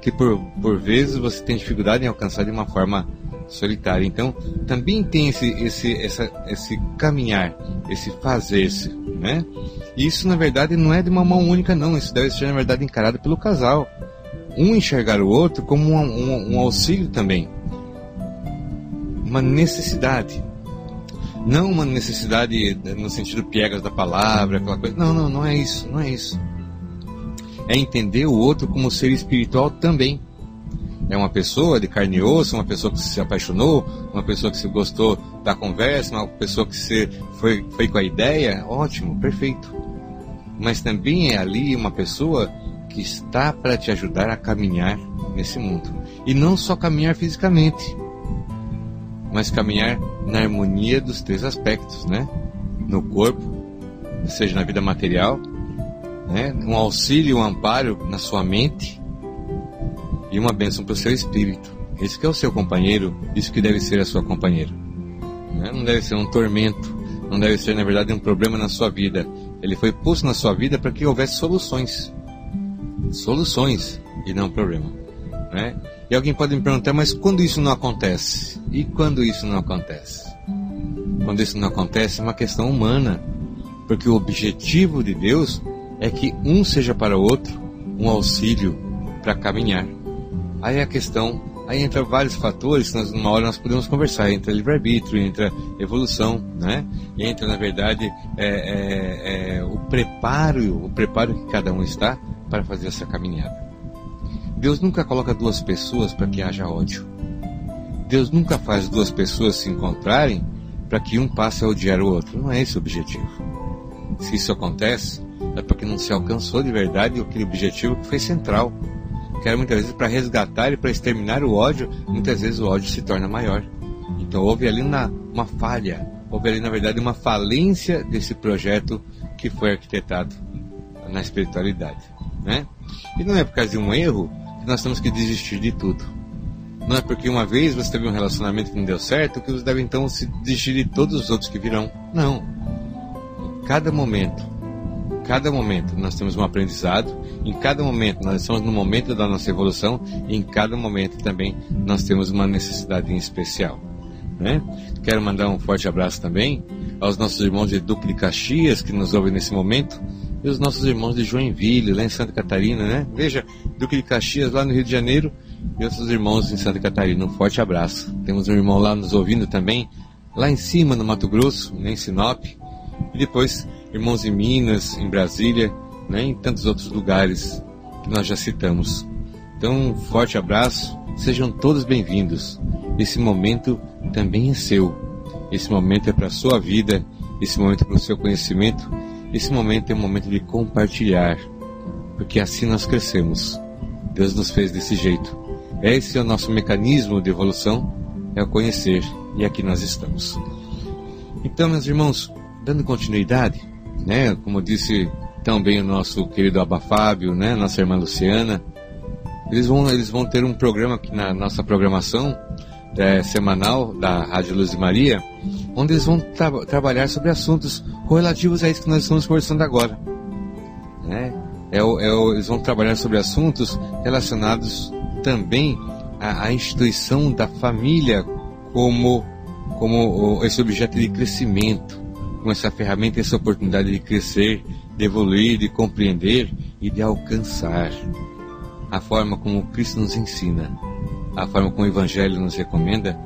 B: que por, por vezes você tem dificuldade em alcançar de uma forma solitária. Então, também tem esse, esse, essa, esse caminhar, esse fazer-se, né? E isso, na verdade, não é de uma mão única, não. Isso deve ser, na verdade, encarado pelo casal. Um enxergar o outro como um, um, um auxílio também. Uma necessidade. Não uma necessidade no sentido piegas da palavra, aquela coisa. Não, não, não é isso, não é isso. É entender o outro como ser espiritual também. É uma pessoa de carne e osso, uma pessoa que se apaixonou, uma pessoa que se gostou da conversa, uma pessoa que se foi, foi com a ideia, ótimo, perfeito. Mas também é ali uma pessoa que está para te ajudar a caminhar nesse mundo. E não só caminhar fisicamente, mas caminhar na harmonia dos três aspectos, né? No corpo, seja na vida material, né? um auxílio, um amparo na sua mente e uma bênção para o seu espírito. Esse que é o seu companheiro, isso que deve ser a sua companheira. Né? Não deve ser um tormento, não deve ser, na verdade, um problema na sua vida. Ele foi posto na sua vida para que houvesse soluções. Soluções e não problema. Né? E alguém pode me perguntar, mas quando isso não acontece? E quando isso não acontece? Quando isso não acontece é uma questão humana, porque o objetivo de Deus é que um seja para o outro um auxílio para caminhar. Aí a questão Aí entra vários fatores, nós, numa hora nós podemos conversar, entra livre-arbítrio, entra evolução, né? Entra, na verdade, é, é, é, o preparo, o preparo que cada um está para fazer essa caminhada. Deus nunca coloca duas pessoas para que haja ódio. Deus nunca faz duas pessoas se encontrarem para que um passe a odiar o outro. Não é esse o objetivo. Se isso acontece, é porque não se alcançou de verdade aquele objetivo que foi central. Que era muitas vezes para resgatar e para exterminar o ódio, muitas vezes o ódio se torna maior. Então houve ali uma, uma falha, houve ali na verdade uma falência desse projeto que foi arquitetado na espiritualidade. Né? E não é por causa de um erro que nós temos que desistir de tudo. Não é porque uma vez você teve um relacionamento que não deu certo que você deve então se desistir de todos os outros que virão. Não. Cada momento, cada momento nós temos um aprendizado, em cada momento nós estamos no momento da nossa evolução e em cada momento também nós temos uma necessidade em especial. Né? Quero mandar um forte abraço também aos nossos irmãos de Duque de Caxias que nos ouvem nesse momento e os nossos irmãos de Joinville, lá em Santa Catarina, né? Veja, Duque de Caxias, lá no Rio de Janeiro, e outros irmãos em Santa Catarina. Um forte abraço. Temos um irmão lá nos ouvindo também, lá em cima no Mato Grosso, né, em Sinop. E depois irmãos em Minas, em Brasília, né, em tantos outros lugares que nós já citamos. Então, um forte abraço. Sejam todos bem-vindos. Esse momento também é seu. Esse momento é para a sua vida. Esse momento é para o seu conhecimento. Esse momento é um momento de compartilhar. Porque assim nós crescemos. Deus nos fez desse jeito. Esse é o nosso mecanismo de evolução, é o conhecer, e aqui nós estamos. Então, meus irmãos, dando continuidade, né, como disse também o nosso querido Abba Fábio, né, nossa irmã Luciana, eles vão, eles vão ter um programa aqui na nossa programação é, semanal da Rádio Luz de Maria, onde eles vão tra trabalhar sobre assuntos relativos a isso que nós estamos conversando agora. Né? É, é, eles vão trabalhar sobre assuntos relacionados também a, a instituição da família como, como esse objeto de crescimento, com essa ferramenta, essa oportunidade de crescer, de evoluir, de compreender e de alcançar a forma como Cristo nos ensina, a forma como o Evangelho nos recomenda,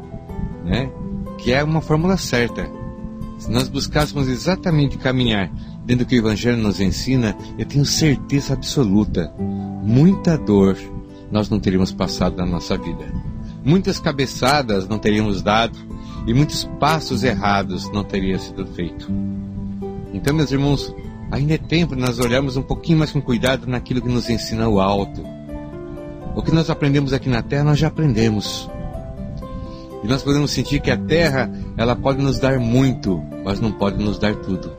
B: né? que é uma fórmula certa. Se nós buscássemos exatamente caminhar dentro do que o Evangelho nos ensina, eu tenho certeza absoluta, muita dor nós não teríamos passado na nossa vida. Muitas cabeçadas não teríamos dado e muitos passos errados não teriam sido feito. Então, meus irmãos, ainda é tempo de nós olharmos um pouquinho mais com cuidado naquilo que nos ensina o alto. O que nós aprendemos aqui na terra, nós já aprendemos. E nós podemos sentir que a terra, ela pode nos dar muito, mas não pode nos dar tudo.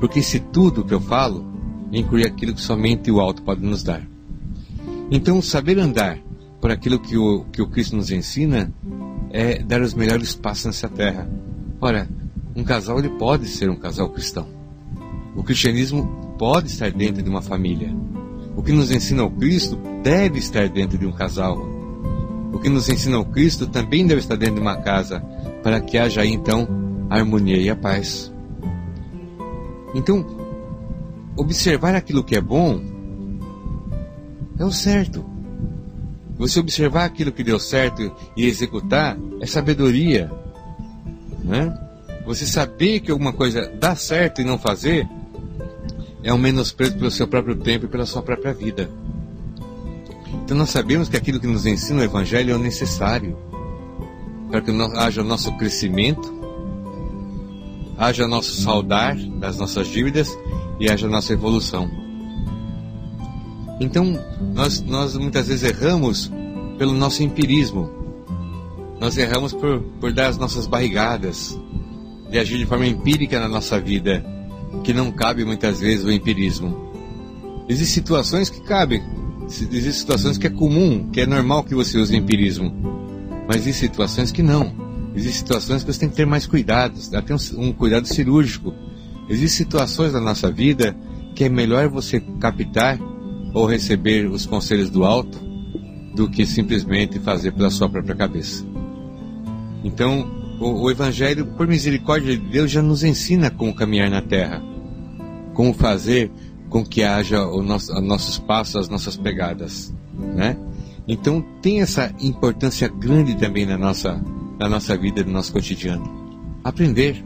B: Porque se tudo que eu falo inclui aquilo que somente o alto pode nos dar. Então, saber andar por aquilo que o, que o Cristo nos ensina é dar os melhores passos nessa terra. Ora, um casal ele pode ser um casal cristão. O cristianismo pode estar dentro de uma família. O que nos ensina o Cristo deve estar dentro de um casal. O que nos ensina o Cristo também deve estar dentro de uma casa, para que haja aí então a harmonia e a paz. Então, observar aquilo que é bom é o certo. Você observar aquilo que deu certo e executar é sabedoria. Né? Você saber que alguma coisa dá certo e não fazer é um menosprezo pelo seu próprio tempo e pela sua própria vida. Então nós sabemos que aquilo que nos ensina o Evangelho é o necessário para que haja o nosso crescimento, haja nosso saudar das nossas dívidas e haja nossa evolução. Então, nós, nós muitas vezes erramos pelo nosso empirismo. Nós erramos por, por dar as nossas barrigadas, de agir de forma empírica na nossa vida, que não cabe muitas vezes o empirismo. Existem situações que cabem, existem situações que é comum, que é normal que você use empirismo, mas existem situações que não. Existem situações que você tem que ter mais cuidados, até um, um cuidado cirúrgico. Existem situações na nossa vida que é melhor você captar ou receber os conselhos do alto do que simplesmente fazer pela sua própria cabeça. Então, o, o, Evangelho, por misericórdia de Deus, já nos ensina como caminhar na terra, como fazer com que haja o nosso, os nossos passos, as nossas pegadas, né? Então tem essa importância grande também na nossa, na nossa vida, no nosso cotidiano. Aprender.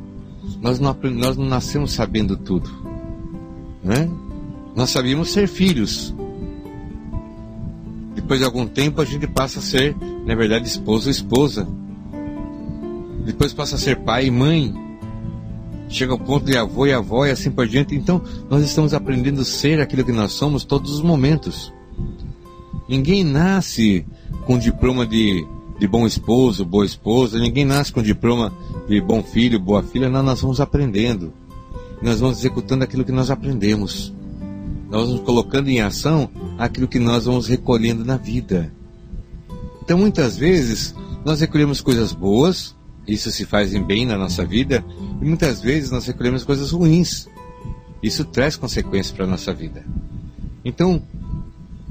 B: Nós não, nós não nascemos sabendo tudo. Né? Nós sabíamos ser filhos. Depois de algum tempo a gente passa a ser, na verdade, esposo ou esposa. Depois passa a ser pai e mãe. Chega ao ponto de avô e avó e assim por diante. Então, nós estamos aprendendo a ser aquilo que nós somos todos os momentos. Ninguém nasce com diploma de, de bom esposo, boa esposa, ninguém nasce com diploma de bom filho, boa filha, não, nós vamos aprendendo. Nós vamos executando aquilo que nós aprendemos. Nós vamos colocando em ação aquilo que nós vamos recolhendo na vida. Então, muitas vezes, nós recolhemos coisas boas, isso se faz em bem na nossa vida, e muitas vezes nós recolhemos coisas ruins. Isso traz consequências para a nossa vida. Então,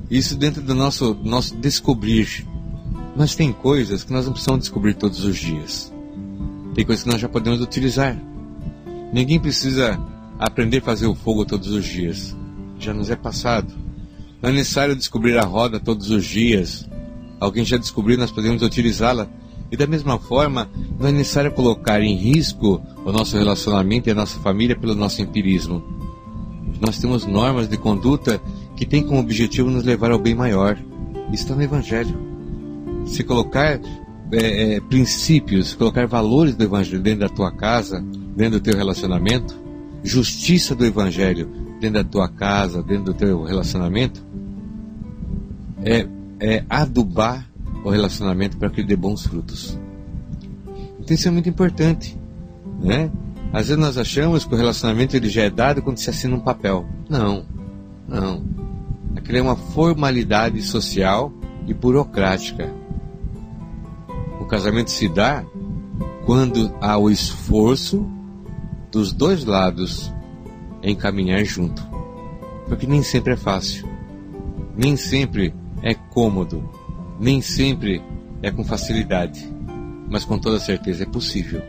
B: isso dentro do nosso, nosso descobrir. Mas tem coisas que nós não precisamos descobrir todos os dias. Tem coisas que nós já podemos utilizar. Ninguém precisa aprender a fazer o fogo todos os dias. Já nos é passado. Não é necessário descobrir a roda todos os dias. Alguém já descobriu, nós podemos utilizá-la. E da mesma forma, não é necessário colocar em risco o nosso relacionamento e a nossa família pelo nosso empirismo. Nós temos normas de conduta que tem como objetivo nos levar ao bem maior. Isso está no Evangelho. Se colocar é, é, princípios, colocar valores do Evangelho dentro da tua casa, dentro do teu relacionamento, justiça do Evangelho dentro da tua casa, dentro do teu relacionamento, é, é adubar o relacionamento para que dê bons frutos. Então isso é muito importante, né? Às vezes nós achamos que o relacionamento ele já é dado quando se assina um papel. Não, não. Aquilo é uma formalidade social e burocrática. O casamento se dá quando há o esforço dos dois lados em caminhar junto. Porque nem sempre é fácil. Nem sempre é cômodo. Nem sempre é com facilidade. Mas com toda certeza é possível.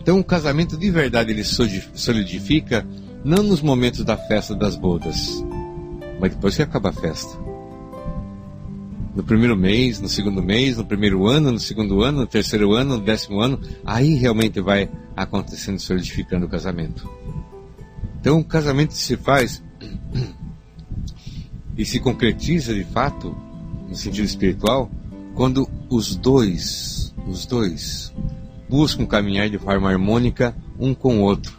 B: Então o casamento de verdade ele solidifica não nos momentos da festa das bodas, mas depois que acaba a festa. No primeiro mês, no segundo mês, no primeiro ano, no segundo ano, no terceiro ano, no décimo ano, aí realmente vai acontecendo, solidificando o casamento. Então o casamento se faz e se concretiza de fato, no sentido espiritual, quando os dois, os dois, buscam caminhar de forma harmônica um com o outro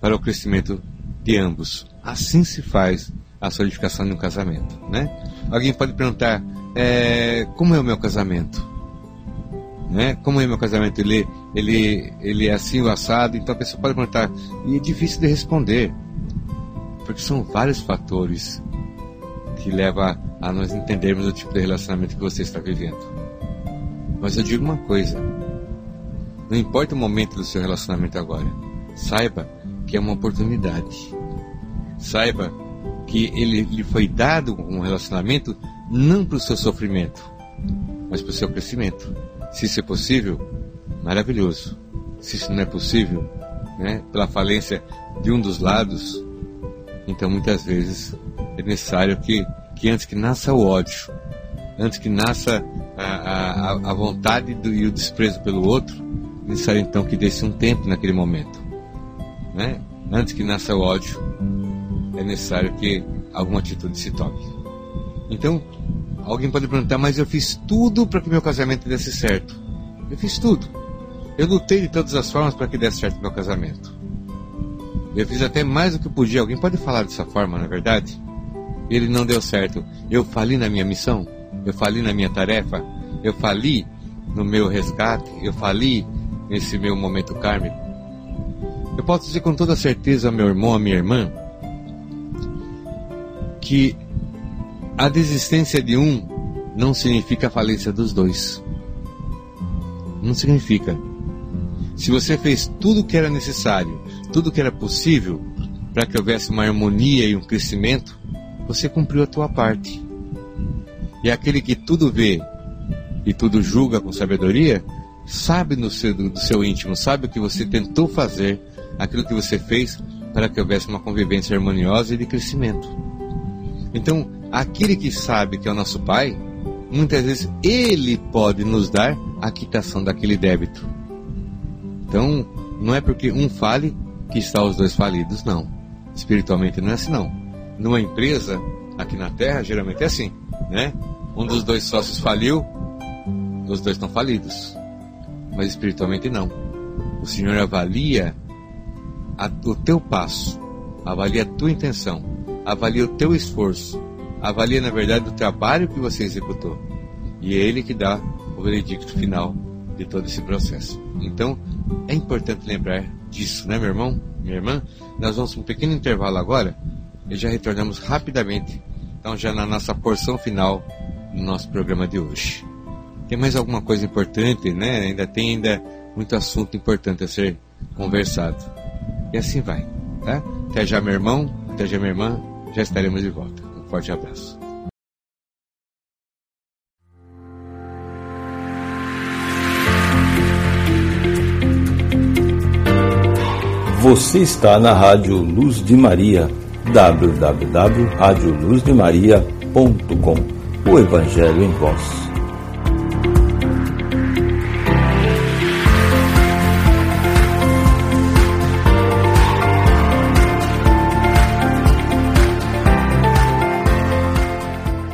B: para o crescimento de ambos. Assim se faz a solidificação de um casamento, né? Alguém pode perguntar, é, como é o meu casamento? Né? Como é o meu casamento? Ele, ele, ele é assim o assado? Então a pessoa pode perguntar, e é difícil de responder, porque são vários fatores que levam a nós entendermos o tipo de relacionamento que você está vivendo. Mas eu digo uma coisa, não importa o momento do seu relacionamento agora, saiba que é uma oportunidade. Saiba que ele lhe foi dado um relacionamento não para o seu sofrimento, mas para o seu crescimento. Se isso é possível, maravilhoso. Se isso não é possível, né, pela falência de um dos lados, então muitas vezes é necessário que, que antes que nasça o ódio, antes que nasça a, a, a vontade do, e o desprezo pelo outro, necessário então que desse um tempo naquele momento. Né? Antes que nasça o ódio, é necessário que alguma atitude se tome. Então, alguém pode perguntar, mas eu fiz tudo para que meu casamento desse certo. Eu fiz tudo. Eu lutei de todas as formas para que desse certo meu casamento. Eu fiz até mais do que podia. Alguém pode falar dessa forma, não é verdade? Ele não deu certo. Eu fali na minha missão. Eu fali na minha tarefa. Eu fali no meu resgate. Eu fali nesse meu momento kármico. Eu posso dizer com toda certeza, meu irmão, a minha irmã, que a desistência de um não significa a falência dos dois. Não significa. Se você fez tudo o que era necessário, tudo o que era possível para que houvesse uma harmonia e um crescimento, você cumpriu a tua parte. E aquele que tudo vê e tudo julga com sabedoria, sabe no seu, do seu íntimo, sabe o que você tentou fazer, aquilo que você fez para que houvesse uma convivência harmoniosa e de crescimento. Então, aquele que sabe que é o nosso Pai, muitas vezes ele pode nos dar a quitação daquele débito. Então, não é porque um fale que está os dois falidos, não. Espiritualmente não é assim, não. Numa empresa, aqui na Terra, geralmente é assim, né? Um dos dois sócios faliu, os dois estão falidos. Mas espiritualmente não. O Senhor avalia a, o teu passo, avalia a tua intenção, avalia o teu esforço, avalia na verdade o trabalho que você executou. E é Ele que dá o veredicto final de todo esse processo. Então, é importante lembrar disso, né, meu irmão, minha irmã? Nós vamos um pequeno intervalo agora e já retornamos rapidamente. Então, já na nossa porção final do nosso programa de hoje. Tem mais alguma coisa importante, né? Ainda tem ainda muito assunto importante a ser conversado. E assim vai, tá? Até já, meu irmão, até já, minha irmã, já estaremos de volta. Um forte abraço.
A: Você está na Rádio Luz de Maria, www.radioluzdemaria.com. O Evangelho em Voz.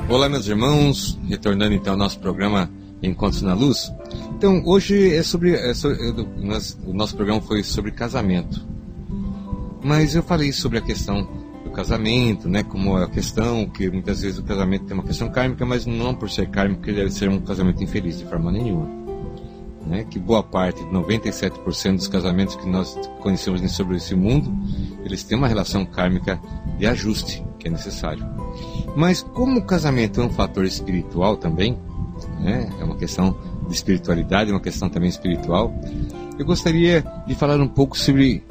B: Olá, meus irmãos, retornando então ao nosso programa Encontros na Luz. Então, hoje é sobre, é sobre o nosso programa foi sobre casamento. Mas eu falei sobre a questão casamento, né, como a questão que muitas vezes o casamento tem uma questão kármica, mas não por ser kármico que deve ser um casamento infeliz de forma nenhuma. Né, que boa parte, 97% dos casamentos que nós conhecemos sobre esse mundo, eles têm uma relação kármica de ajuste que é necessário. Mas como o casamento é um fator espiritual também, né, é uma questão de espiritualidade, é uma questão também espiritual, eu gostaria de falar um pouco sobre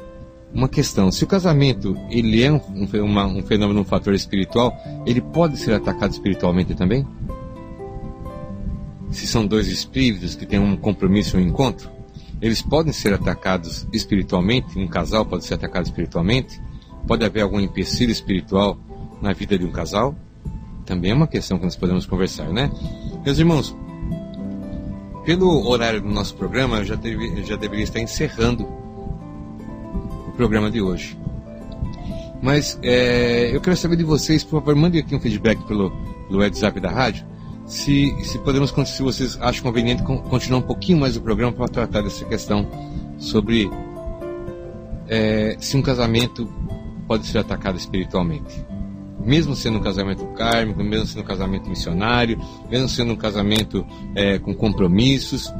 B: uma questão. Se o casamento ele é um, uma, um fenômeno, um fator espiritual, ele pode ser atacado espiritualmente também? Se são dois espíritos que têm um compromisso, um encontro, eles podem ser atacados espiritualmente. Um casal pode ser atacado espiritualmente. Pode haver algum empecilho espiritual na vida de um casal? Também é uma questão que nós podemos conversar, né? Meus irmãos, pelo horário do nosso programa, eu já, deve, eu já deveria estar encerrando o programa de hoje. Mas é, eu quero saber de vocês, por favor, mandem aqui um feedback pelo, pelo WhatsApp da rádio. Se, se podemos, se vocês acham conveniente, continuar um pouquinho mais o programa para tratar dessa questão sobre é, se um casamento pode ser atacado espiritualmente mesmo sendo um casamento kármico, mesmo sendo um casamento missionário, mesmo sendo um casamento é, com compromissos,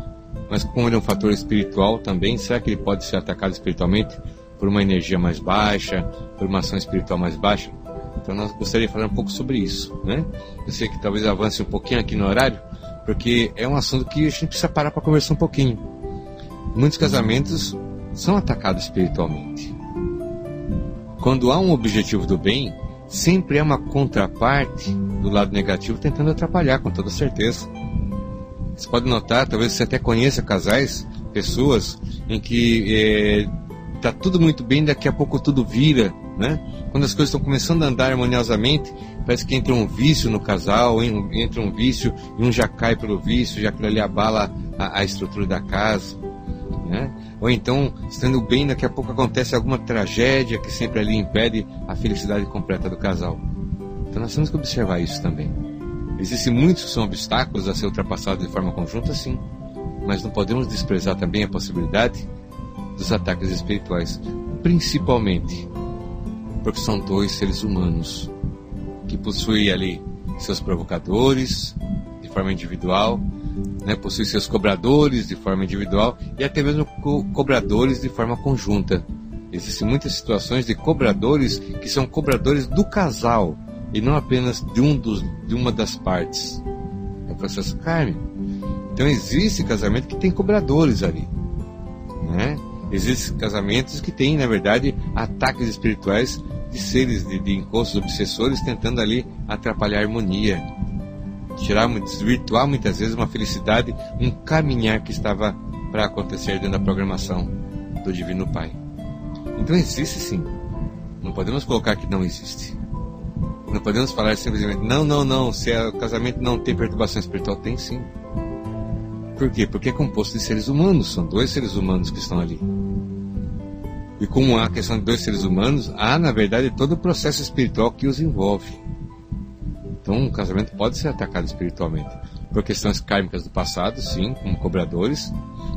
B: mas como ele é um fator espiritual também, será que ele pode ser atacado espiritualmente por uma energia mais baixa, por uma ação espiritual mais baixa? Então nós gostaríamos de falar um pouco sobre isso, né? Eu sei que talvez avance um pouquinho aqui no horário, porque é um assunto que a gente precisa parar para conversar um pouquinho. Muitos casamentos são atacados espiritualmente. Quando há um objetivo do bem, sempre é uma contraparte do lado negativo tentando atrapalhar, com toda certeza. Você pode notar, talvez você até conheça casais, pessoas em que está é, tudo muito bem, daqui a pouco tudo vira, né? Quando as coisas estão começando a andar harmoniosamente, parece que entra um vício no casal, entra um vício e um já cai pelo vício, já aquilo ali abala a, a estrutura da casa, né? Ou então, estando bem, daqui a pouco acontece alguma tragédia que sempre ali impede a felicidade completa do casal. Então nós temos que observar isso também. Existem muitos que são obstáculos a ser ultrapassados de forma conjunta, sim, mas não podemos desprezar também a possibilidade dos ataques espirituais, principalmente porque são dois seres humanos que possuem ali seus provocadores de forma individual né, possui seus cobradores de forma individual e até mesmo co cobradores de forma conjunta. Existem muitas situações de cobradores que são cobradores do casal e não apenas de, um dos, de uma das partes. É o processo kármico. Então existe casamento que tem cobradores ali. Né? Existem casamentos que têm, na verdade, ataques espirituais de seres, de, de encostos obsessores tentando ali atrapalhar a harmonia tirar, desvirtuar muitas vezes uma felicidade, um caminhar que estava para acontecer dentro da programação do Divino Pai. Então existe sim. Não podemos colocar que não existe. Não podemos falar simplesmente, não, não, não, se é, o casamento não tem perturbação espiritual, tem sim. Por quê? Porque é composto de seres humanos, são dois seres humanos que estão ali. E como há a questão de dois seres humanos, há, na verdade, todo o processo espiritual que os envolve. Então, um casamento pode ser atacado espiritualmente por questões kármicas do passado, sim, como cobradores,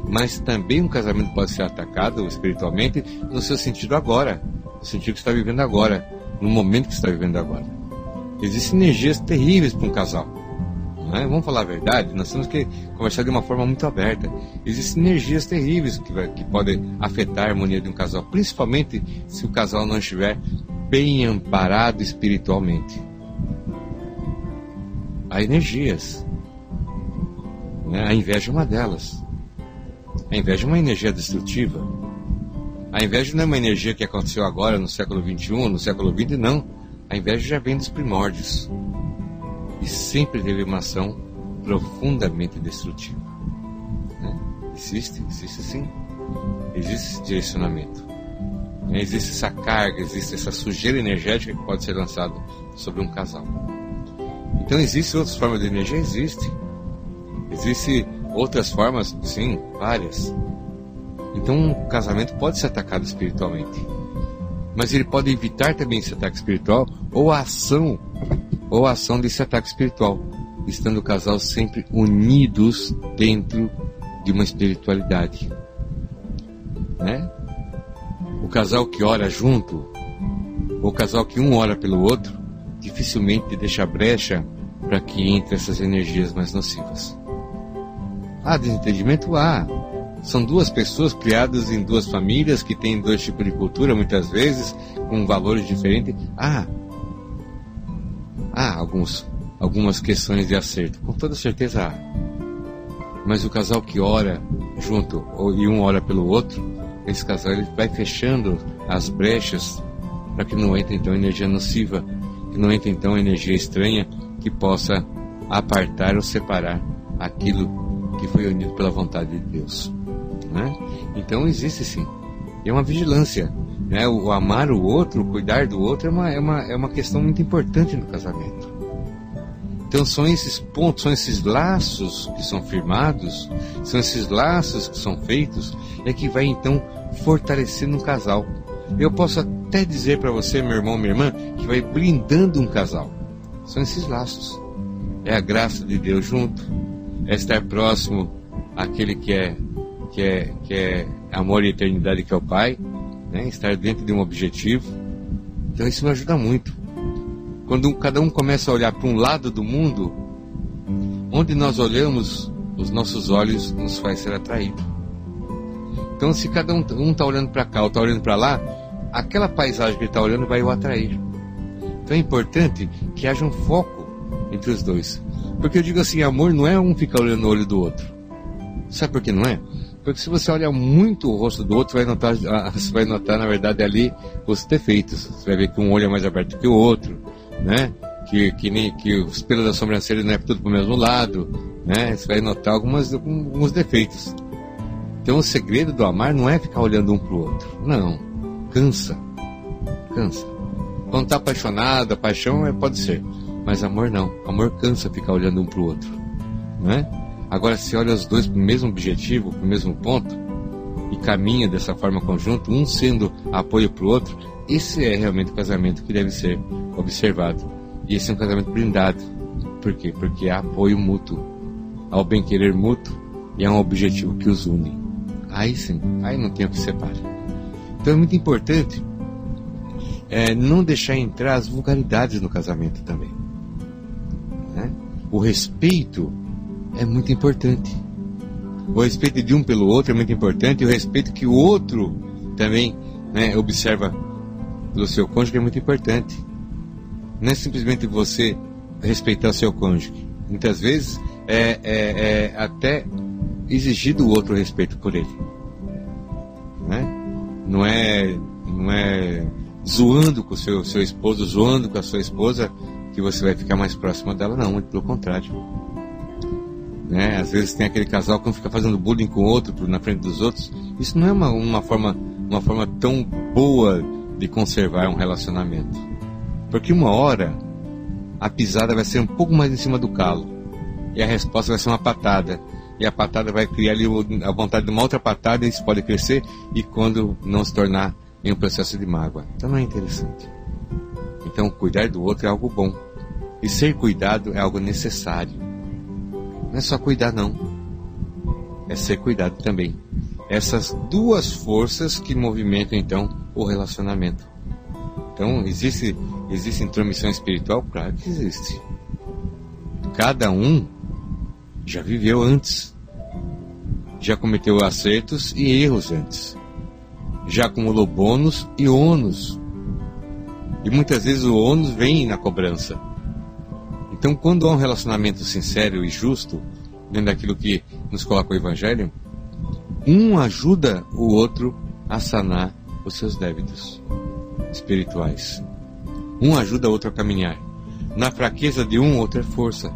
B: mas também um casamento pode ser atacado espiritualmente no seu sentido agora, no sentido que está vivendo agora, no momento que está vivendo agora. Existem energias terríveis para um casal. É? Vamos falar a verdade, nós temos que conversar de uma forma muito aberta. Existem energias terríveis que, vai, que podem afetar a harmonia de um casal, principalmente se o casal não estiver bem amparado espiritualmente. Há energias. Né? A inveja é uma delas. A inveja é uma energia destrutiva. A inveja não é uma energia que aconteceu agora no século XXI, no século XX, não. A inveja já vem dos primórdios e sempre teve uma ação profundamente destrutiva. Né? Existe, existe sim. Existe esse direcionamento. Né? Existe essa carga, existe essa sujeira energética que pode ser lançada sobre um casal. Então, existem outras formas de energia? Existe. Existem outras formas? Sim, várias. Então, um casamento pode ser atacado espiritualmente. Mas ele pode evitar também esse ataque espiritual ou a ação ou a ação desse ataque espiritual, estando o casal sempre unidos dentro de uma espiritualidade. Né? O casal que ora junto, ou o casal que um ora pelo outro, dificilmente deixa brecha para que entre essas energias mais nocivas. Há desentendimento? Há. São duas pessoas criadas em duas famílias que têm dois tipos de cultura, muitas vezes, com valores diferentes. Ah, Há alguns, algumas questões de acerto, com toda certeza há. Mas o casal que ora junto e um ora pelo outro, esse casal ele vai fechando as brechas para que não entre então energia nociva, que não entre então energia estranha que possa apartar ou separar aquilo que foi unido pela vontade de Deus. Né? Então existe sim. É uma vigilância. Né? O amar o outro, o cuidar do outro é uma, é, uma, é uma questão muito importante no casamento. Então são esses pontos, são esses laços que são firmados, são esses laços que são feitos, é que vai então fortalecendo um casal. Eu posso até dizer para você, meu irmão, minha irmã, que vai blindando um casal. São esses laços. É a graça de Deus junto, é estar próximo àquele que é que é que é amor e eternidade que é o Pai, né? estar dentro de um objetivo. Então isso me ajuda muito. Quando cada um começa a olhar para um lado do mundo, onde nós olhamos, os nossos olhos nos faz ser atraído. Então se cada um está um tá olhando para cá ou está olhando para lá, aquela paisagem que está olhando vai o atrair. Então é importante que haja um foco entre os dois. Porque eu digo assim, amor não é um ficar olhando no olho do outro. Sabe por que não é? Porque se você olha muito o rosto do outro, vai notar, ah, você vai notar na verdade ali os defeitos. Você vai ver que um olho é mais aberto que o outro, né? Que, que, nem, que os pelos da sobrancelha não é tudo para o mesmo lado, né? Você vai notar algumas, alguns defeitos. Então o segredo do amar não é ficar olhando um para o outro. Não. Cansa. Cansa. Quando está apaixonado, a paixão é, pode ser. Mas amor não. Amor cansa ficar olhando um para o outro. Não é? Agora, se olha os dois para o mesmo objetivo, para o mesmo ponto, e caminha dessa forma conjunta, um sendo apoio para o outro, esse é realmente o casamento que deve ser observado. E esse é um casamento blindado. Por quê? Porque há apoio mútuo, há o bem-querer mútuo e há um objetivo que os une. Aí sim, aí não tem o que separar. Então é muito importante é, não deixar entrar as vulgaridades no casamento também. Né? O respeito é muito importante. O respeito de um pelo outro é muito importante e o respeito que o outro também né, observa pelo seu cônjuge é muito importante. Não é simplesmente você respeitar o seu cônjuge. Muitas vezes é, é, é até exigir do outro respeito por ele. Né? Não é, não é zoando com o seu, seu esposo, zoando com a sua esposa, que você vai ficar mais próximo dela, não, muito pelo contrário. Né? Às vezes tem aquele casal que fica fazendo bullying com o outro na frente dos outros. Isso não é uma, uma, forma, uma forma tão boa de conservar um relacionamento. Porque uma hora a pisada vai ser um pouco mais em cima do calo. E a resposta vai ser uma patada. E a patada vai criar ali a vontade de uma outra patada e isso pode crescer e quando não se tornar em um processo de mágoa. Então não é interessante. Então cuidar do outro é algo bom. E ser cuidado é algo necessário. Não é só cuidar não. É ser cuidado também. Essas duas forças que movimentam então o relacionamento. Então, existe, existe intromissão espiritual? Claro que existe. Cada um já viveu antes. Já cometeu acertos e erros antes. Já acumulou bônus e ônus. E muitas vezes o ônus vem na cobrança. Então, quando há um relacionamento sincero e justo, dentro daquilo que nos coloca o Evangelho, um ajuda o outro a sanar os seus débitos espirituais. Um ajuda o outro a caminhar. Na fraqueza de um, outro é força.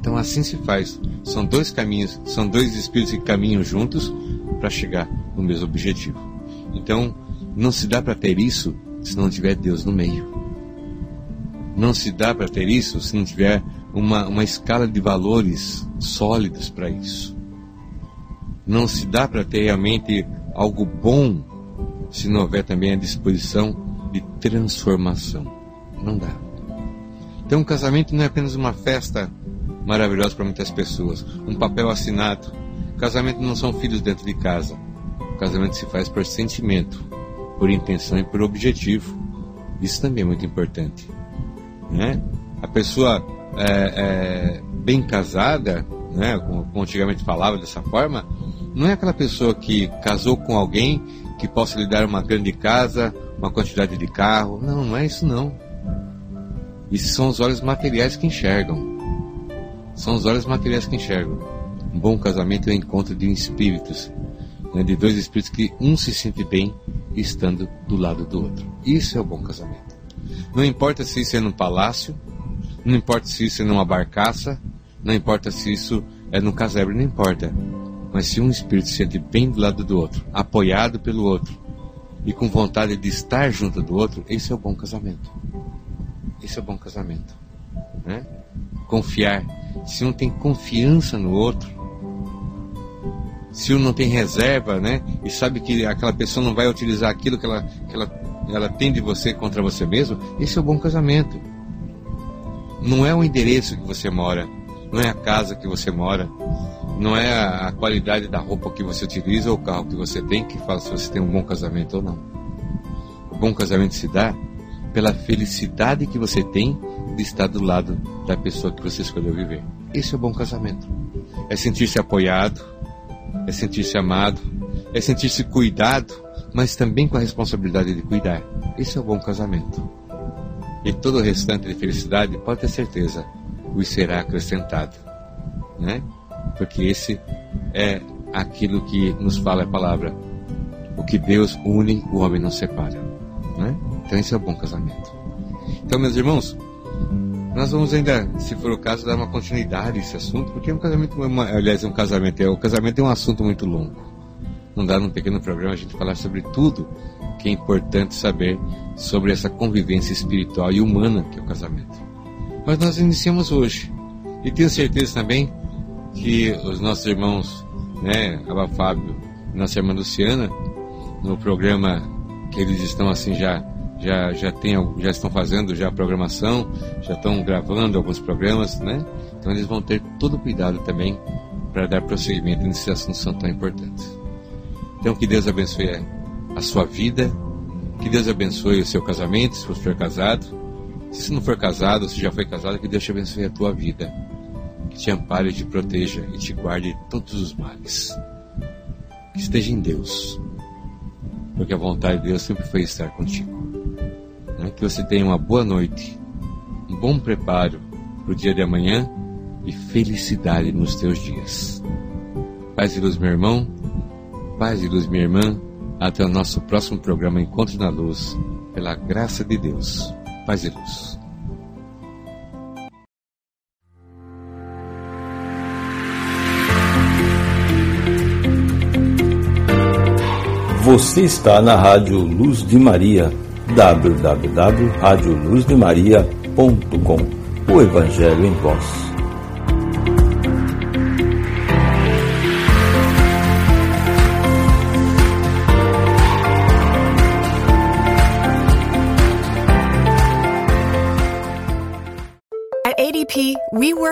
B: Então assim se faz. São dois caminhos, são dois espíritos que caminham juntos para chegar no mesmo objetivo. Então, não se dá para ter isso se não tiver Deus no meio. Não se dá para ter isso se não tiver uma, uma escala de valores sólidos para isso. Não se dá para ter realmente algo bom se não houver também a disposição de transformação. Não dá. Então, um casamento não é apenas uma festa maravilhosa para muitas pessoas, um papel assinado. Casamento não são filhos dentro de casa. O casamento se faz por sentimento, por intenção e por objetivo. Isso também é muito importante. Né? A pessoa é, é, bem casada, né, como, antigamente falava dessa forma, não é aquela pessoa que casou com alguém que possa lhe dar uma grande casa, uma quantidade de carro. Não, não é isso não. Isso são os olhos materiais que enxergam. São os olhos materiais que enxergam. Um bom casamento é o encontro de espíritos, né, de dois espíritos que um se sente bem estando do lado do outro. Isso é o bom casamento. Não importa se isso é num palácio, não importa se isso é numa barcaça, não importa se isso é no casebre, não importa. Mas se um espírito se sente bem do lado do outro, apoiado pelo outro, e com vontade de estar junto do outro, esse é o bom casamento. Esse é o bom casamento. Né? Confiar. Se um tem confiança no outro, se um não tem reserva, né? E sabe que aquela pessoa não vai utilizar aquilo que ela, que ela, ela tem de você contra você mesmo, esse é o bom casamento. Não é o endereço que você mora, não é a casa que você mora, não é a qualidade da roupa que você utiliza ou o carro que você tem que fala se você tem um bom casamento ou não. O bom casamento se dá pela felicidade que você tem de estar do lado da pessoa que você escolheu viver. Esse é o bom casamento. É sentir-se apoiado, é sentir-se amado, é sentir-se cuidado, mas também com a responsabilidade de cuidar. Esse é o bom casamento. E todo o restante de felicidade, pode ter certeza, os será acrescentado. Né? porque esse é aquilo que nos fala a palavra. O que Deus une, o homem não separa. Né? Então esse é o bom casamento. Então, meus irmãos, nós vamos ainda, se for o caso, dar uma continuidade a esse assunto, porque um casamento, uma, aliás, um casamento, é, o casamento é um assunto muito longo. Não dá num pequeno programa a gente falar sobre tudo que é importante saber sobre essa convivência espiritual e humana que é o casamento. Mas nós iniciamos hoje. E tenho certeza também que os nossos irmãos, né, Aba Fábio e nossa irmã Luciana, no programa que eles estão assim já já já tem, já estão fazendo já a programação, já estão gravando alguns programas, né? Então eles vão ter todo o cuidado também para dar prosseguimento nesses assuntos tão importantes. Então que Deus abençoe a sua vida, que Deus abençoe o seu casamento, se você for casado. Se não for casado, se já foi casado, que Deus te abençoe a tua vida que te ampare, te proteja e te guarde de todos os males. Que esteja em Deus, porque a vontade de Deus sempre foi estar contigo. Né? Que você tenha uma boa noite, um bom preparo para o dia de amanhã e felicidade nos teus dias. Paz e luz, meu irmão, paz e luz, minha irmã. Até o nosso próximo programa Encontro na Luz, pela graça de Deus. Paz e luz.
A: Você está na Rádio Luz de Maria www.radioluzdemaria.com O Evangelho em Voz.